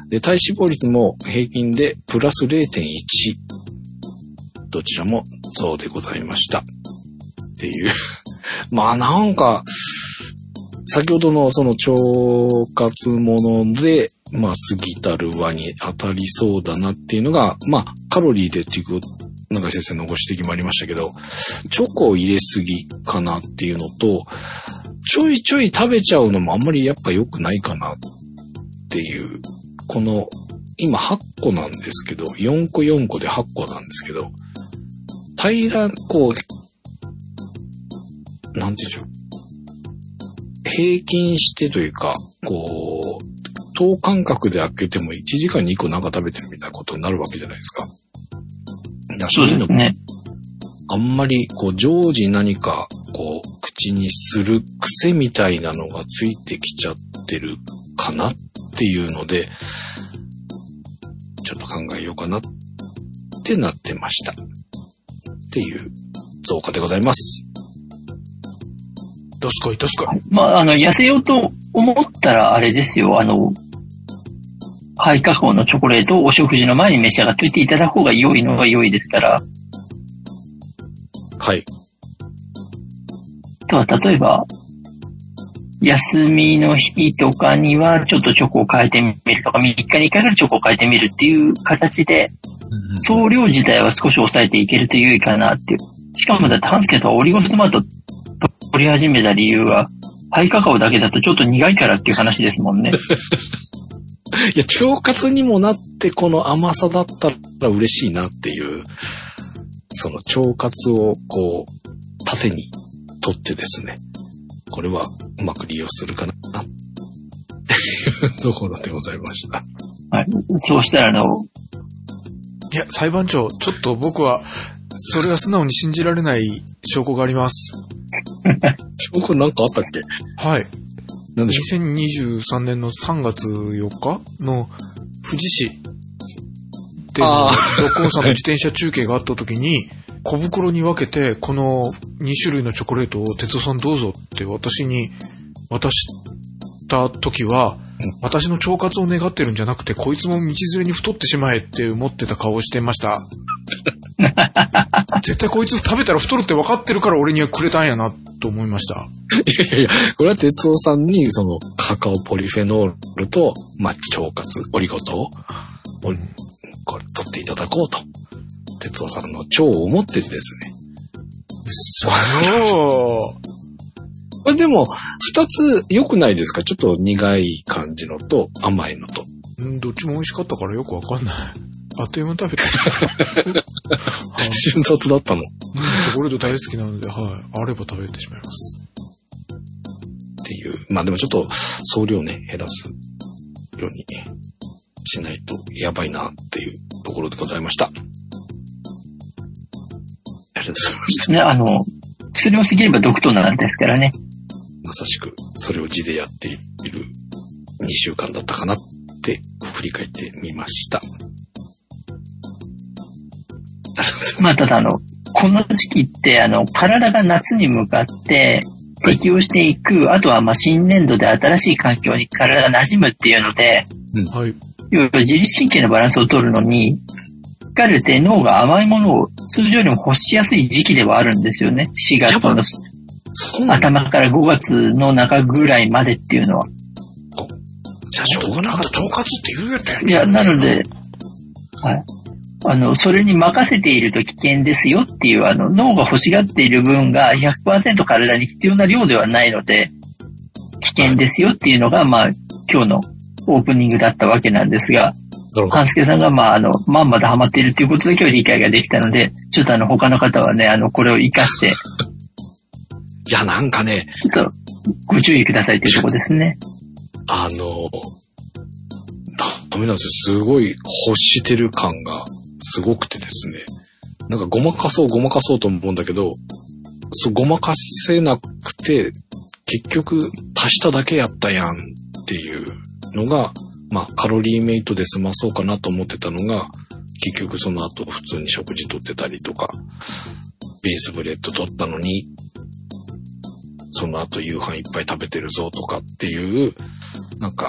で、体脂肪率も平均でプラス0.1。どちらもそうでございました。っていう。まあなんか、先ほどのその腸活もので、まあ過ぎたる輪に当たりそうだなっていうのが、まあカロリーでっていう中井先生のご指摘もありましたけど、チョコを入れすぎかなっていうのと、ちょいちょい食べちゃうのもあんまりやっぱ良くないかなっていう、この、今8個なんですけど、4個4個で8個なんですけど、平ら、こう、なんていうんでしょう。平均してというか、こう、等間隔で開けても1時間に1個なんか食べてるみたいなことになるわけじゃないですか。だそういうのもね。あんまり、こう、常時何か、こう、口にする癖みたいなのがついてきちゃってるかなっていうので、ちょっと考えようかなってなってました。っていう増加でございます。どすこい、どすこい。まあ、あの、痩せようと思ったら、あれですよ、あの、ハイカカオのチョコレートをお食事の前に召し上がっておいていただく方が良いのが良いですから、はい。とは、例えば、休みの日とかにはちょっとチョコを変えてみるとか、3日に1回ぐらいチョコを変えてみるっていう形で、総量自体は少し抑えていけると良いかなっていう。しかもだってハンスケとはオリゴ糖トマト取り始めた理由は、ハイカカオだけだとちょっと苦いからっていう話ですもんね。いや、腸活にもなって、この甘さだったら嬉しいなっていう、その腸活をこう、縦に取ってですね、これはうまく利用するかな、っていうところでございました。はい、そうしたら、あの、いや、裁判長、ちょっと僕は、それは素直に信じられない証拠があります。これなんかあったっけ？はい。なんでしょ2023年の3月4日の富士市であ六甲山の自転車中継があった時に、小袋に分けて、この2種類のチョコレートを哲夫さんどうぞって私に渡した時は、私の腸活を願ってるんじゃなくて、こいつも道連れに太ってしまえって思ってた顔をしてました。絶対こいつ食べたら太るって分かってるから俺にはくれたんやなと思いました。いやいや、これは哲夫さんに、その、カカオポリフェノールと、まあ、腸活、オリゴ糖を、これ、取っていただこうと。哲夫さんの腸を思ってですね。そう。これでも、二つ良くないですか？ちょっと苦い感じのと、甘いのと。うんどっちも美味しかったからよくわかんない。あっという間に食べた。は い瞬殺だったの。っチョコレート大好きなので、はい。あれば食べてしまいます。ていう。まあでもちょっと、総量ね、減らすようにしないとやばいなっていうところでございました。ありがとうございました。ね、あの、薬を過ぎれば毒となんですからね。まさしく、それを字でやっている2週間だったかなって振り返ってみました。まあ、ただあの、この時期って、あの、体が夏に向かって適応していく、あとはまあ新年度で新しい環境に体が馴染むっていうので、はい。要は自律神経のバランスを取るのに、疲れて脳が甘いものを通常よりも欲しやすい時期ではあるんですよね。4月の。頭から5月の中ぐらいまでっていうのは。じゃあしょうがなかった。腸活って言うやったやんいや、なので、はい。あの、それに任せていると危険ですよっていう、あの、脳が欲しがっている分が100%体に必要な量ではないので、危険ですよっていうのが、まあ、今日のオープニングだったわけなんですが、半助さんが、まあ、あの、まんまでハマっているっていうことだけは理解ができたので、ちょっとあの、他の方はね、あの、これを活かして、いや、なんかね、ちょっと、ご注意くださいというところですね。あの、ダメなんですよ。すごい欲してる感がすごくてですね。なんかごまかそうごまかそうと思うんだけど、そうごまかせなくて、結局足しただけやったやんっていうのが、まあカロリーメイトで済まそうかなと思ってたのが、結局その後普通に食事とってたりとか、ベースブレッド取ったのに、その後夕飯いっぱい食べてるぞとかっていう、なんか、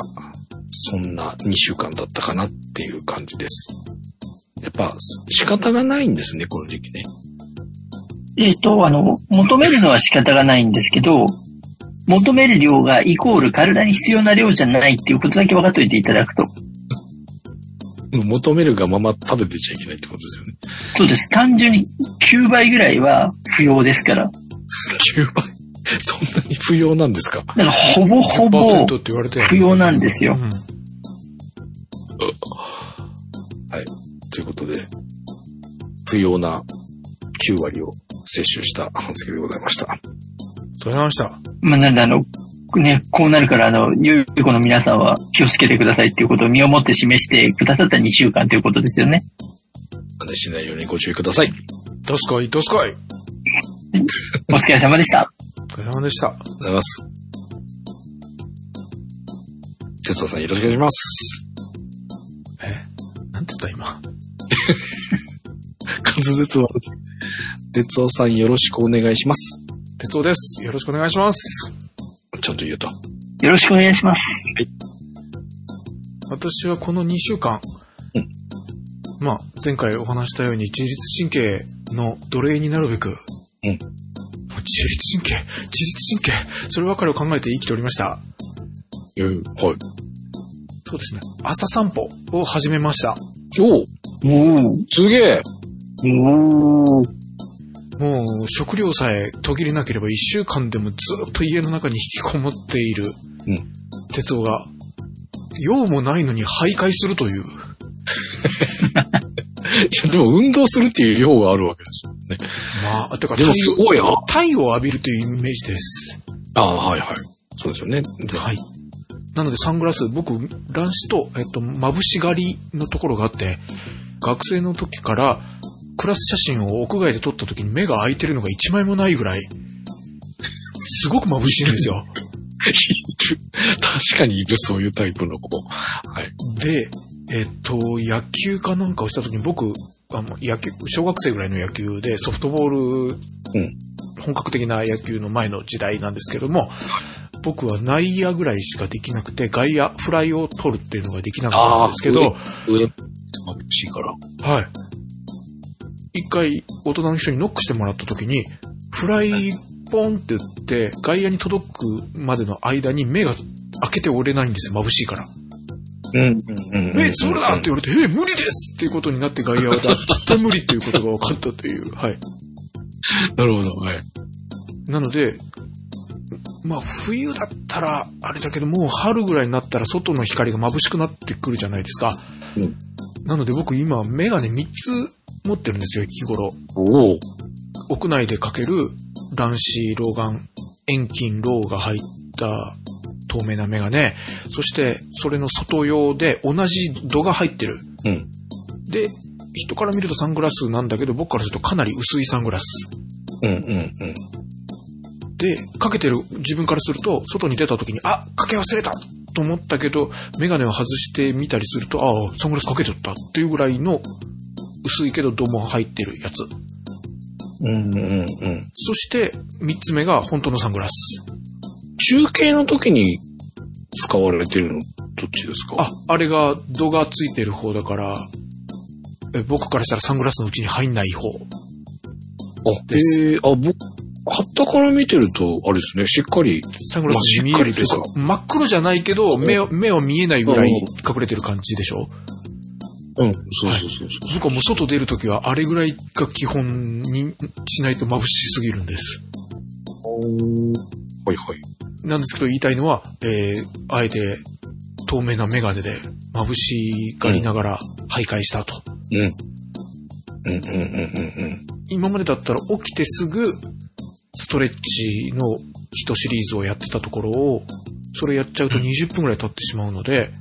そんな2週間だったかなっていう感じです。やっぱ仕方がないんですね、この時期ね。えっ、と、あの、求めるのは仕方がないんですけど、求める量がイコール体に必要な量じゃないっていうことだけ分かっておいていただくと。求めるがまま食べてちゃいけないってことですよね。そうです。単純に9倍ぐらいは不要ですから。9倍？そんなに不要なんですか？だからほぼほぼ10%って言われて不要なんですよ。うん。ということで、不要な9割を摂取した半助でございました。それました。まあ、なんであの、ね、こうなるから、あの、ゆうこの皆さんは気をつけてくださいっていうことを身をもって示してくださった2週間ということですよね。真似しないようにご注意ください。どすこい、どすこい。お疲れ様でした。お疲れ様でした。ありがとうございます。哲夫さんよろしくお願いします。え？なんて言った今？滑舌は、哲夫さんよろしくお願いします。哲夫です。よろしくお願いします。ちゃんと言うと。よろしくお願いします。私はこの2週間、うんまあ、前回お話したように自律神経の奴隷になるべく、うん自律神経、自律神経、そればかりを考えて生きておりました。えー、はい。そうですね。朝散歩を始めました。おうおー。すげえおー。もう食料さえ途切れなければ1週間でもずっと家の中に引きこもっているうん哲夫が、用もないのに徘徊するという。いや、でも運動するっていう量があるわけですよね。まあ、てかでもすごいな太陽を浴びるというイメージです。ああ、はいはい。そうですよね。ではい。なのでサングラス、僕、乱視と、えっと、眩しがりのところがあって、学生の時から、クラス写真を屋外で撮った時に目が開いてるのが一枚もないぐらい、すごく眩しいんですよ。確かにいる、そういうタイプの子。はい。で、えっと、野球かなんかをした時に僕、あの、野球、小学生ぐらいの野球でソフトボール、うん。本格的な野球の前の時代なんですけども、僕は内野ぐらいしかできなくて、外野、フライを取るっていうのができなかったんですけど、上、上、眩しいから。はい。一回、大人の人にノックしてもらった時に、フライポンって言って、外野に届くまでの間に目が開けて折れないんですよ、眩しいから。うん、うん、うん。目それだって言われて、え、無理ですっていうことになって外野は絶対無理っていうことが分かったという。はい。なるほど、はい。なので、まあ冬だったらあれだけどもう春ぐらいになったら外の光が眩しくなってくるじゃないですか。うんなので僕今メガネ3つ持ってるんですよ、日頃。おお。屋内でかける乱視、老眼、遠近、ローが入った透明なメガネ。そしてそれの外用で同じ度が入ってる。うん。で、人から見るとサングラスなんだけど僕からするとかなり薄いサングラス。うん、うん、うん。で、かけてる自分からすると、外に出た時に、あ、かけ忘れたと思ったけど、メガネを外してみたりすると、ああ、サングラスかけてったっていうぐらいの、薄いけど度も入ってるやつ。うん、うん、うん。そして、三つ目が本当のサングラス。中継の時に使われてるの、どっちですか？あ、あれが度がついてる方だから、え僕からしたらサングラスのうちに入んない方。あ、ですえー、あ、僕、旗から見てると、あれですね、しっかり、サングラスに見えるというか真っ黒じゃないけど、目を、目は見えないぐらい隠れてる感じでしょ？うん、そうそうそうそう。僕はもう外出るときはあれぐらいが基本にしないと眩しすぎるんです。はいはい。なんですけど言いたいのは、えー、あえて透明なメガネで眩しがりながら徘徊したと。うん。うん、うん、うん、うん、うん。今までだったら起きてすぐストレッチの一シリーズをやってたところを、それやっちゃうと20分くらい経ってしまうので、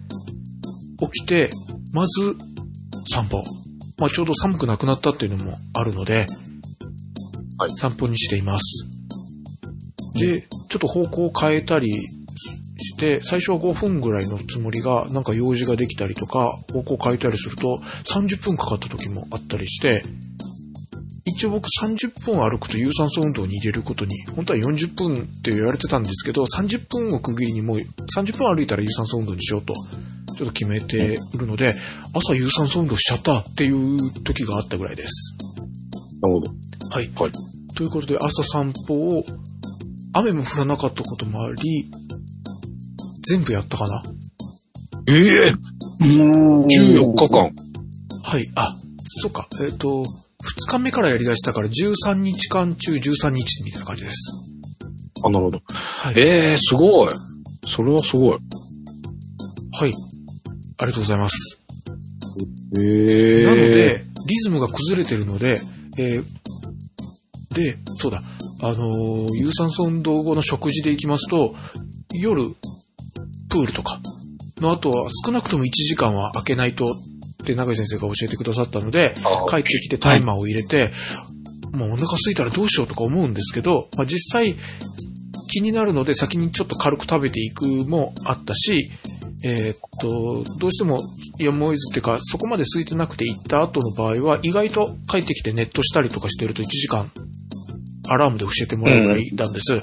起きて、まず散歩。まあちょうど寒くなくなったっていうのもあるので、はい散歩にしています。で、ちょっと方向を変えたりして、最初は5分ぐらいのつもりが、なんか用事ができたりとか、方向を変えたりすると、30分かかった時もあったりして、一応僕30分歩くと有酸素運動に入れることに、本当は40分って言われてたんですけど、30分を区切りにもう30分歩いたら有酸素運動にしようと、ちょっと決めているので、朝有酸素運動しちゃったっていう時があったぐらいです。なるほど。はい。はい。ということで朝散歩を、雨も降らなかったこともあり、全部やったかなええうん14日間。はい。あ、そっか。えっ、と、2日目からやり出したから13日間中13日みたいな感じです。あ、なるほど。はい。ええすごい。それはすごい。はい。ありがとうございます。ええなので、リズムが崩れてるので、えーで、そうだ、あのー有酸素運動後の食事で行きますと、夜、プールとかの後は少なくとも1時間は空けないとって永井先生が教えてくださったので、あ帰ってきてタイマーを入れて、もうお腹空いたらどうしようとか思うんですけど、まあ、実際気になるので先にちょっと軽く食べていくもあったし、えーっと、どうしてもやむを得ずっていうか、そこまで空いてなくて行った後の場合は、意外と帰ってきてネットしたりとかしてると1時間、アラームで教えてもらうぐらいなんです。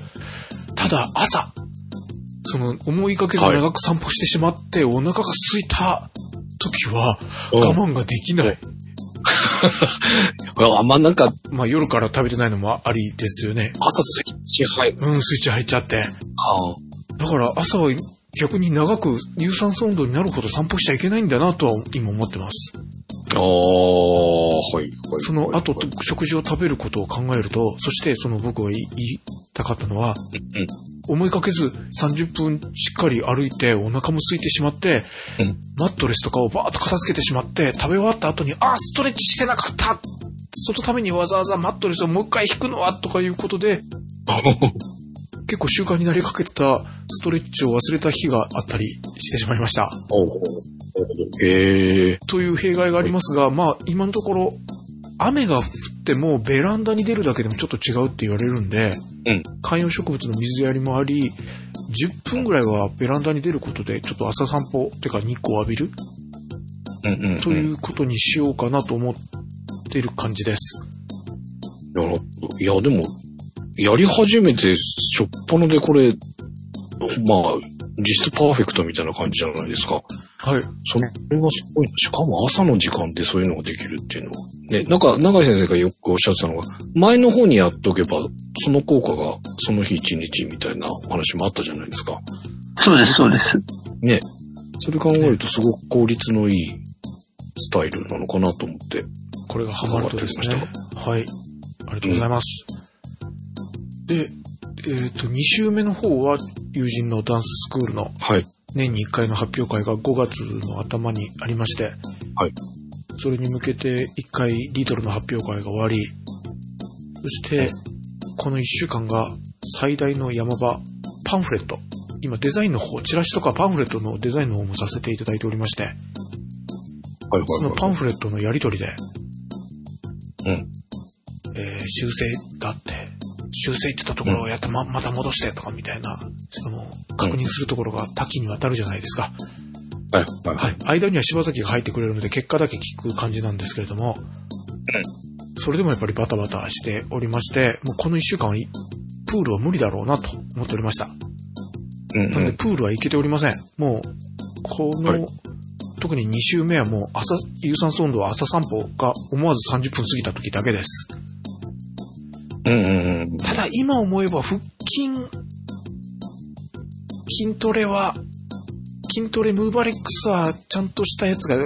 ただ、朝、その、思いがけず長く散歩してしまって、お腹が空いた時は、うん我慢ができない。あ、まあ、なんか、まあ夜から食べてないのもありですよね。朝スイッチ入る。うん、スイッチ入っちゃって。あだから朝は逆に長く有酸素運動になるほど散歩しちゃいけないんだなとは今思ってます。あ、ああ、はい、はい。その後と食事を食べることを考えると、そしてその僕が言いたかったのは、うん思いかけず30分しっかり歩いてお腹も空いてしまって、うんマットレスとかをバーッと片付けてしまって、食べ終わった後に、あ、ストレッチしてなかったそのためにわざわざマットレスをもう一回引くのはとかいうことで、結構習慣になりかけてたストレッチを忘れた日があったりしてしまいました。おうええという弊害がありますが、まあ今のところ雨が降ってもベランダに出るだけでもちょっと違うって言われるんで、うん観葉植物の水やりもあり、10分ぐらいはベランダに出ることでちょっと朝散歩ってか日光を浴びる？うんうん、うん。ということにしようかなと思っている感じです。なるほど。いや、でも、やり始めて、しょっぱなでこれ、まあ、実質パーフェクトみたいな感じじゃないですか。はい。それがすごいな。しかも朝の時間でそういうのができるっていうのは。ね、なんか、長井先生がよくおっしゃってたのが、前の方にやっておけば、その効果がその日一日みたいな話もあったじゃないですか。そうです、そうです。ね。それ考えるとすごく効率のいいスタイルなのかなと思って。これがハマるとですね。はい。ありがとうございます。で、えっ、と、2週目の方は友人のダンススクールのはい。年に1回の発表会が5月の頭にありまして、はい。それに向けて1回リトルの発表会が終わり、そして、この1週間が最大の山場、パンフレット。今デザインの方、チラシとかパンフレットのデザインの方もさせていただいておりまして、はいはい、そのパンフレットのやり取りで、うん。えー修正があって、修正ってたところをやってま、また戻してとかみたいな、その、確認するところが多岐にわたるじゃないですか。はい。はい。はい。間には柴崎が入ってくれるので、結果だけ聞く感じなんですけれども、それでもやっぱりバタバタしておりまして、もうこの一週間は、プールは無理だろうなと思っておりました。うん、なので、プールは行けておりません。もう、この、はい特に2週目はもう朝、有酸素運動は朝散歩が思わず30分過ぎた時だけです。うんうんうん。ただ今思えば腹筋、筋トレは、筋トレムーバレックスはちゃんとしたやつが、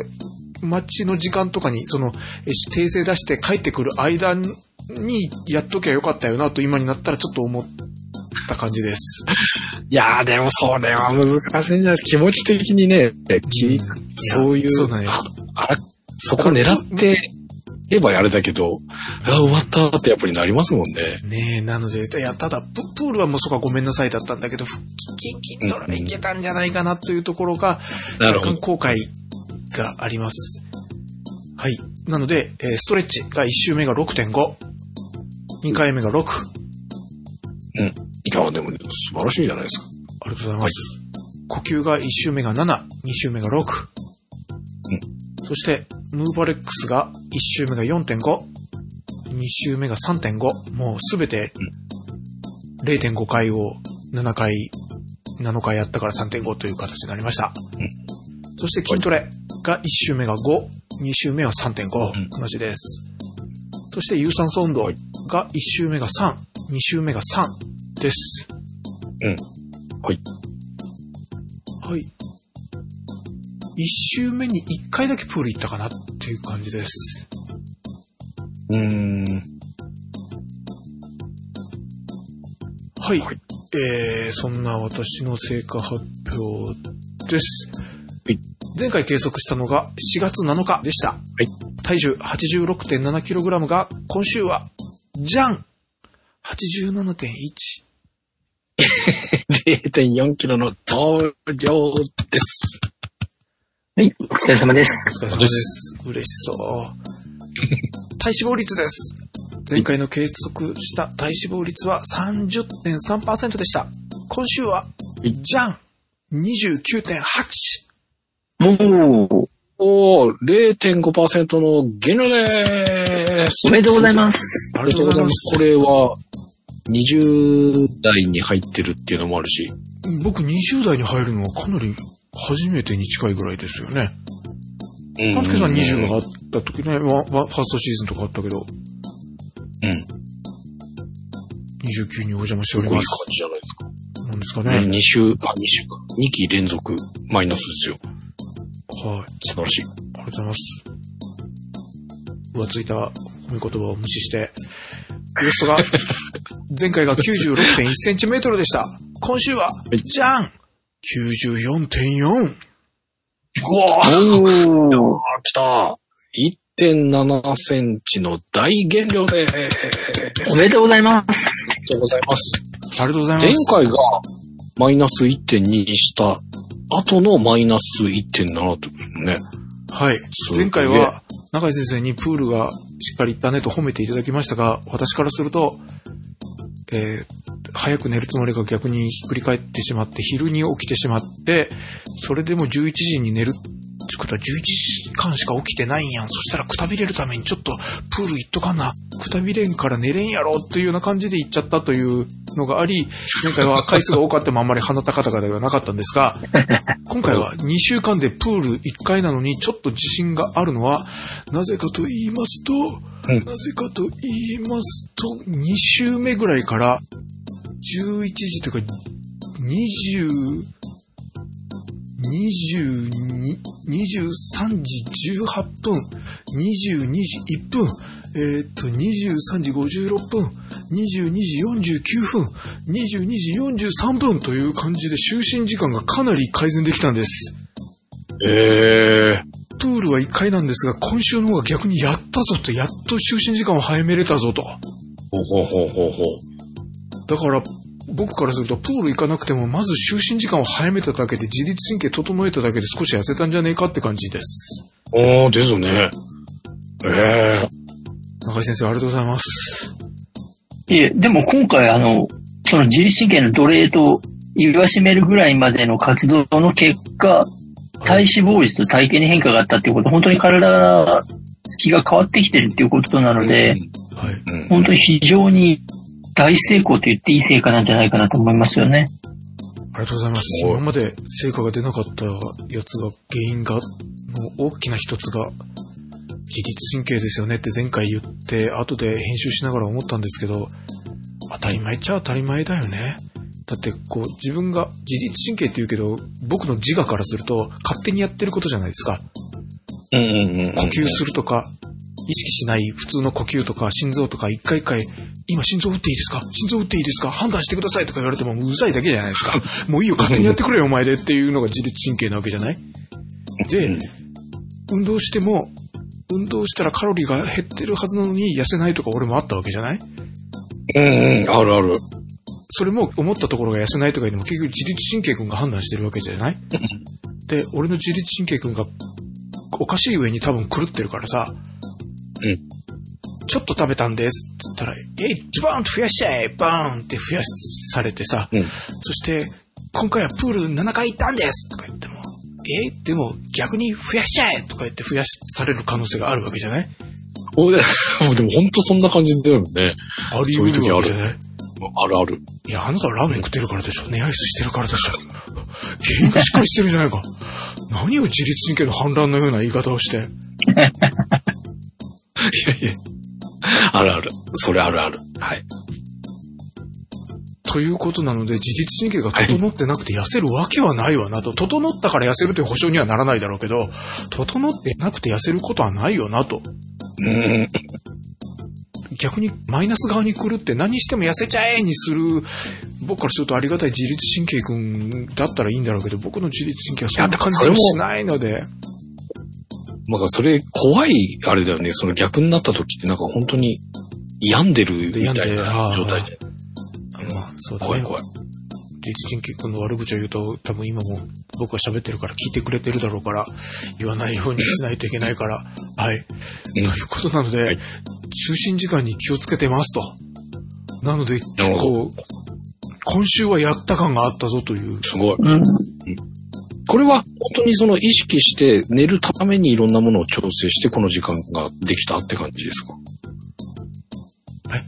待ちの時間とかに、その、え訂正出して帰ってくる間にやっときゃよかったよなと今になったらちょっと思った感じです。いやー、でもそれは難しいんじゃないですか。気持ち的にね、きそういう、そうなんよあそこ狙って言えばあれだけど、あ終わったってやっぱりなりますもんね。ねえ、なので、いや、ただ、ププールはもうそこはごめんなさいだったんだけど、腹筋筋トレはいけたんじゃないかなというところが、若干後悔があります。はい。なので、えーストレッチが1周目が6.5、2回目が6、うん。いや、でも、素晴らしいじゃないですか。ありがとうございます。呼吸が1周目が7、2周目が6。うんそして、ムーバレックスが1周目が4.5、2周目が3.5。もうすべて0.5回を7回、7回やったから3.5という形になりました。うんそして筋トレが1周目が5、2周目は3.5、ん同じです。そして有酸素運動が1周目が3、2周目が3です。うん。はい。はい。1周目に1回だけプール行ったかなっていう感じです。うーん。はい。はいえー、そんな私の成果発表です。はい前回計測したのが4月7日でした。い体重 86.7kg が今週は、じゃん !87.1。0.4キロの増量です。はい、お疲れ様です。お疲れ様です。嬉しそう。体脂肪率です。前回の計測した体脂肪率は30.3%でした。今週は、じゃん !29.8! おー、おー、0.5%の減量でーす。おめでとうございます。あありがとうございます。これは、20代に入ってるっていうのもあるし。僕20代に入るのはかなり初めてに近いぐらいですよね。うんパンスケさん20があった時ね、ファーストシーズンとかあったけど、うん。29にお邪魔しておりすごい感。じじゃないですか。なんですかね、ね。2週、あ、2週か。2期連続マイナスですよ。はい。素晴らしい。ありがとうございます。浮ついた褒め言葉を無視して、ウエストが、前回が96.1センチメートルでした。今週は、いじゃん !94.4! おー、あ、来た。1.7センチの大減量でーす。おめでとうございます。ありがとうございます。ありがとうございます。前回がマイナス1.2にした後のマイナス1.7ってことね。はい。前回は、中井先生にプールがしっかりいったねと褒めていただきましたが、私からすると、えー早く寝るつもりが逆にひっくり返ってしまって、昼に起きてしまって、それでも11時に寝るっってことは11時間しか起きてないんやん。そしたらくたびれるためにちょっとプール行っとかな。くたびれんから寝れんやろっていうような感じで行っちゃったというのがあり、前回は回数が多かったもあんまり鼻高々ではなかったんですが、今回は2週間でプール1回なのにちょっと自信があるのは、なぜかと言いますと、うんなぜかと言いますと、2週目ぐらいから、11時というか、20、22 23時18分、22時1分、えーっと、23時56分、22時49分、22時43分という感じで就寝時間がかなり改善できたんです。ええプールは1回なんですが、今週の方が逆にやったぞと、やっと就寝時間を早めれたぞと。ほうほうほうほうほう。だから、僕からすると、プール行かなくても、まず就寝時間を早めただけで、自律神経整えただけで少し痩せたんじゃねえかって感じです。おー、ですね。ええ中井先生、ありがとうございます。いえ、でも今回あの、その自律神経の奴隷と言わしめるぐらいまでの活動の結果、体脂肪率と体型に変化があったっていうこと、本当に体が、つきが変わってきてるっていうことなので、はい。うん本当に非常に大成功と言っていい成果なんじゃないかなと思いますよね。ありがとうございます。今まで成果が出なかったやつが、原因が、の大きな一つが、自律神経ですよねって前回言って、後で編集しながら思ったんですけど、当たり前っちゃ当たり前だよね。だって、こう、自分が自律神経って言うけど、僕の自我からすると、勝手にやってることじゃないですか。うんうんうん。呼吸するとか、意識しない普通の呼吸とか、心臓とか、一回一回、今心臓打っていいですか？心臓打っていいですか？判断してくださいとか言われてもうざいだけじゃないですか。もういいよ、勝手にやってくれよ、お前でっていうのが自律神経なわけじゃない？で、うん。運動しても、運動したらカロリーが減ってるはずなのに痩せないとか俺もあったわけじゃない？うんうん、あるある。それも思ったところが痩せないとかいうのも結局自律神経君が判断してるわけじゃない？で、俺の自律神経君がおかしい上に多分狂ってるからさ、うん。ちょっと食べたんですって言ったら、えい、ズバーンと増やしちゃえバーンって増やされてさ、うん。そして、今回はプール7回行ったんですとか言っても、えでも逆に増やしちゃえとか言って増やされる可能性があるわけじゃない？おでも でも本当そんな感じだよね。あり得そういう時あるるわけじゃないあるある。いや、あなたはラーメン食ってるからでしょ。寝アイスしてるからでしょ。原因がしっかりしてるじゃないか。何を自律神経の反乱のような言い方をして。いやいや。あるある。それあるある。はい。ということなので、自律神経が整ってなくて痩せるわけはないわなと。整ったから痩せるという保証にはならないだろうけど、整ってなくて痩せることはないよなと。うん。逆にマイナス側に来るって何しても痩せちゃえにする、僕からするとありがたい自律神経君だったらいいんだろうけど、僕の自律神経はそんな感じはしないので、まあ、それ怖い、あれだよね。その逆になった時ってなんか本当に病んでるみたい病んであーな状態で。まあそうだね。怖い怖い。自律神経君の悪口を言うと、多分今も僕が喋ってるから聞いてくれてるだろうから、言わないようにしないといけないから、はい。ということなので、はい就寝時間に気をつけてますと。なので、結構、今週はやった感があったぞという。すごい。うん。これは本当にその意識して寝るためにいろんなものを調整してこの時間ができたって感じですか？え？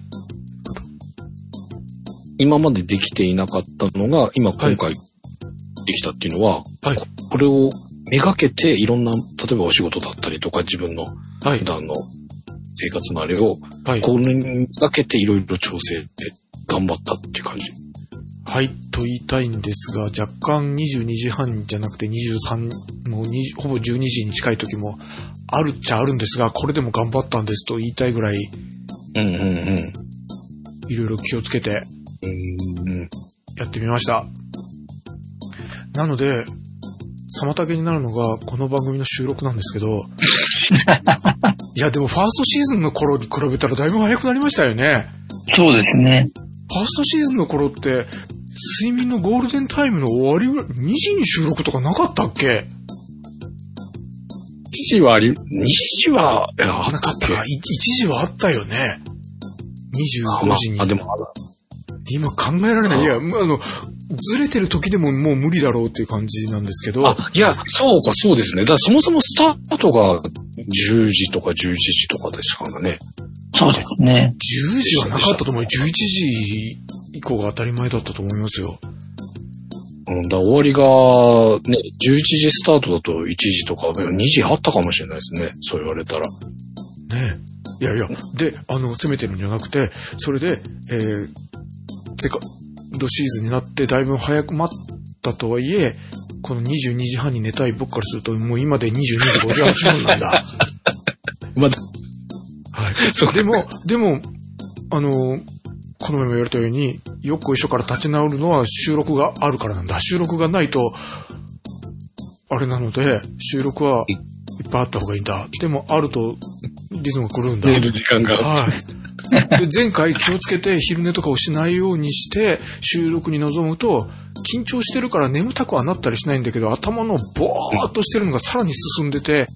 今までできていなかったのが今今回できたっていうのは、はい。これをめがけていろんな、例えばお仕事だったりとか自分のはい普。段の生活のあれを、はい。これにめがけていろいろ調整って頑張ったっていう感じ。はい、と言いたいんですが、若干22時半じゃなくて23、もう20ほぼ12時に近い時もあるっちゃあるんですが、これでも頑張ったんですと言いたいぐらい、うんうんうん。いろいろ気をつけてやってみました。なので、妨げになるのがこの番組の収録なんですけど、いやでもファーストシーズンの頃に比べたらだいぶ早くなりましたよね。そうですね。ファーストシーズンの頃って、睡眠のゴールデンタイムの終わりぐらい、2時に収録とかなかったっけ？西はあり、西は、いや、あなかったか。い一時はあったよね。あ、25ま時に。あ、でも、今考えられない。あいや、まああの、ずれてる時でももう無理だろうっていう感じなんですけど。あ、いや、そうか、そうですね。だからそもそもスタートが10時とか11時とかですからね。そうですね。10時はなかったと思う。11時以降が当たり前だったと思いますよ。うん、だ終わりが、ね、11時スタートだと1時とか、2時あったかもしれないですね。そう言われたら。ねえ。いやいや、で、あの、攻めてるんじゃなくて、それで、えー、セカンドシーズンになってだいぶ早く待ったとはいえ、この22時半に寝たい僕からすると、もう今で22時58分なんだ。まだ、はい。そうでも、でも、あの、この前も言われたように、よっこいしょから立ち直るのは収録があるからなんだ。収録がないと、あれなので、収録はいっぱいあった方がいいんだ。でも、あると、リズムが狂うんだ。寝る時間が。はい。で、前回気をつけて昼寝とかをしないようにして収録に臨むと、緊張してるから眠たくはなったりしないんだけど、頭のボーっとしてるのがさらに進んでて、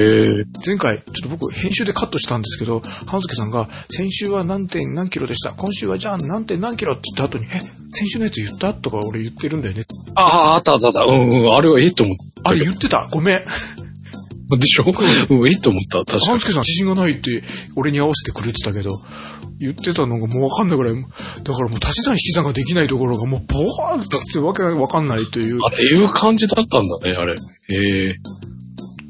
えー、前回、ちょっと僕編集でカットしたんですけど、半助さんが、先週は何点何キロでした？今週はじゃあ何点何キロって言った後に、え、先週のやつ言った？とか俺言ってるんだよね。ああ、あったあったあった。うんうん、あれはええと思っあれ言ってた？ごめん。た。でしょ？うん、ええと思った。確かに。半助さん自信がないって俺に合わせてくれてたけど、言ってたのがもうわかんないぐらい、だからもう足し算引き算ができないところがもうボーンとしてわけわかんないというあ、、っていう感じだったんだね、あれ。ええ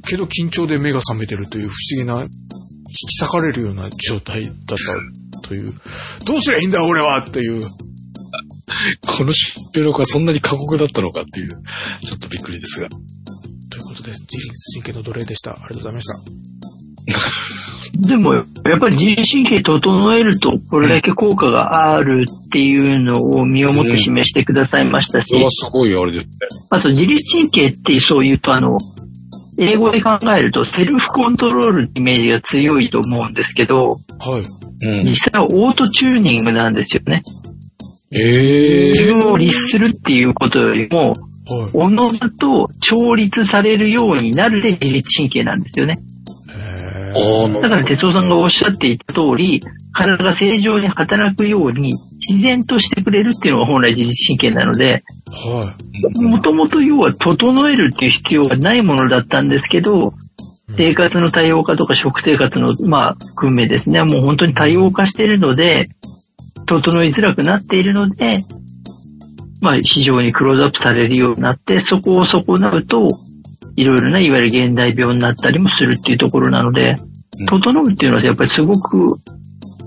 けど緊張で目が覚めてるという不思議な、引き裂かれるような状態だったという、どうすりゃいいんだ俺はっていう、この収録はそんなに過酷だったのかっていう、ちょっとびっくりですが。ということで、自律神経の奴隷でした。ありがとうございました。でも、やっぱり自律神経整えると、これだけ効果があるっていうのを身をもって示してくださいましたしそれ、はすごいあれですね。あと自律神経ってそう言うと、あの、英語で考えるとセルフコントロールってイメージが強いと思うんですけど、はい。うん実。際はオートチューニングなんですよね。ええ自分を律するっていうことよりも、はい。おのずと調律されるようになるで自律神経なんですよね。だから哲夫さんがおっしゃっていた通り、体が正常に働くように自然としてくれるっていうのが本来自律神経なので、はい。もともと要は整えるっていう必要がないものだったんですけど、生活の多様化とか食生活の、まあ、含めですね、もう本当に多様化しているので、整いづらくなっているので、まあ、非常にクローズアップされるようになって、そこを損なうと、いろいろな、いわゆる現代病になったりもするっていうところなので、整うっていうのはやっぱりすごく、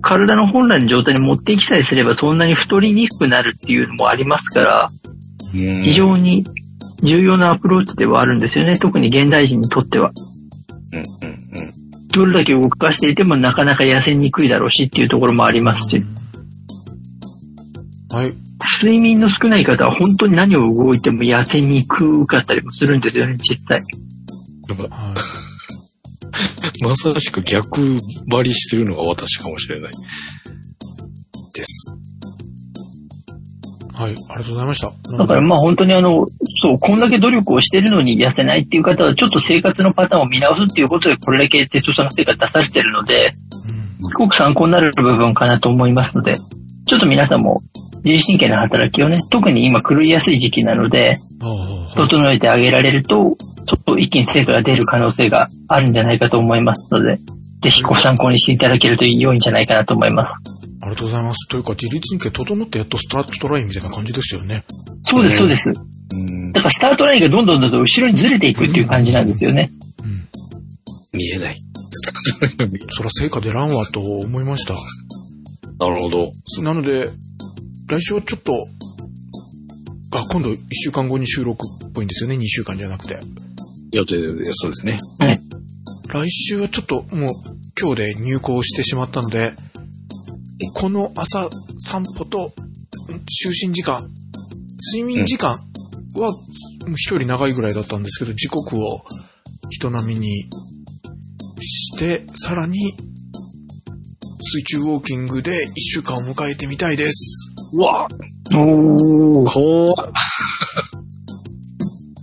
体の本来の状態に持っていきさえすればそんなに太りにくくなるっていうのもありますから、うん非常に重要なアプローチではあるんですよね。特に現代人にとっては。どれだけ動かしていてもなかなか痩せにくいだろうしっていうところもありますし、はい。睡眠の少ない方は本当に何を動いても痩せにくかったりもするんですよね、実際。はい。まさしく逆張りしてるのが私かもしれない。です。はい。ありがとうございました。だからまあ本当にあの、そう、こんだけ努力をしてるのに痩せないっていう方は、ちょっと生活のパターンを見直すっていうことで、これだけテストステロンの成果出させてるので、うん。すごく参考になる部分かなと思いますので、ちょっと皆さんも自律神経の働きをね、特に今狂いやすい時期なので。整えてあげられると、ちょっと一気に成果が出る可能性があるんじゃないかと思いますので、ぜひご参考にしていただけると良いんじゃないかなと思います。ありがとうございます。というか、自律神経整ってやっとスタートラインみたいな感じですよね。そうです、そうです。うんだからスタートラインがどんどんどんどん後ろにずれていくっていう感じなんですよね。うん。見えない。スタートラインが見えそら成果出らんわと思いました。なるほど。なので、来週はちょっと、あ、今度1週間後に収録っぽいんですよね。2週間じゃなくて。予定で、そうですね。はい。来週はちょっともう今日で入校してしまったので、この朝散歩と就寝時間、睡眠時間は一人長いぐらいだったんですけど、時刻を人並みにして、さらに水中ウォーキングで一週間を迎えてみたいです。うわおー。こう、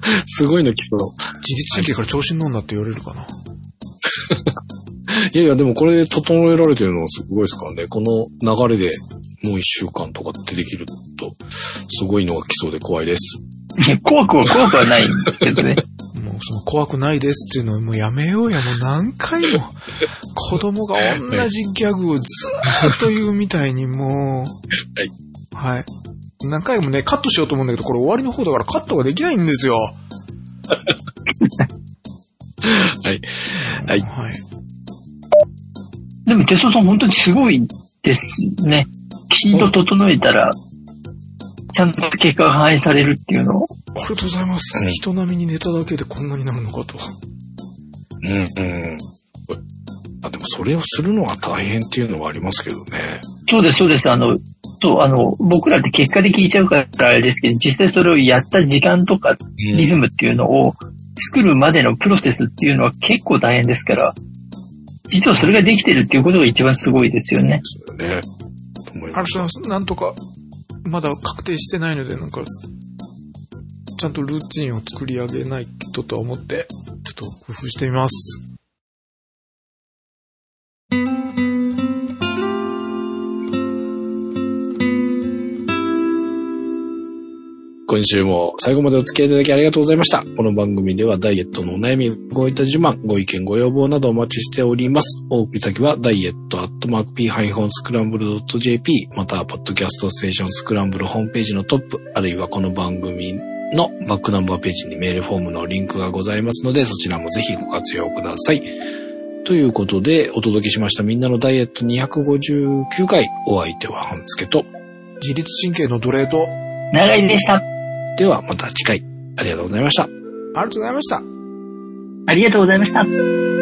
すごいの聞くの。自律神経から調子に乗んなって言われるかな。いやいや、でもこれで整えられてるのはすごいですからね。この流れでもう一週間とかってできると、すごいのが来そうで怖いです。怖くは怖くはないんですけどね。もうその怖くないですっていうのをもうやめようや、もう何回も。子供が同じギャグをずーっと言うみたいにもう。はい。はい。何回もね、カットしようと思うんだけど、これ終わりの方だからカットができないんですよ。はい。はい。はい。でも、テストさん本当にすごいですね。きちんと整えたら、ちゃんと結果が反映されるっていうのを。ありがとうございます。うん人並みに寝ただけでこんなになるのかと。うんうん。あ、でもそれをするのが大変っていうのはありますけどね。そうです、そうです。あの、そう、あの、僕らって結果で聞いちゃうからあれですけど、実際それをやった時間とかリズムっていうのを作るまでのプロセスっていうのは結構大変ですから、実はそれができてるっていうことが一番すごいですよね。そうよね。ありがとうごますざいます。なんとか、まだ確定してないので、なんか、ちゃんとルーチンを作り上げないとと思って、ちょっと工夫してみます。今週も最後までお付き合いいただきありがとうございました。この番組ではダイエットのお悩み、ごいた自慢、ご意見、ご要望などお待ちしております。お送り先はダイエットアットマーク P-Scramble.jp またはポッドキャストステーションスクランブルホームページのトップ、あるいはこの番組のバックナンバーページにメールフォームのリンクがございますので、そちらもぜひご活用ください。ということで、お届けしましたみんなのダイエット259回、お相手は半助と、自律神経の奴隷と、長いでした。ではまた次回、ありがとうございました。ありがとうございました。ありがとうございました。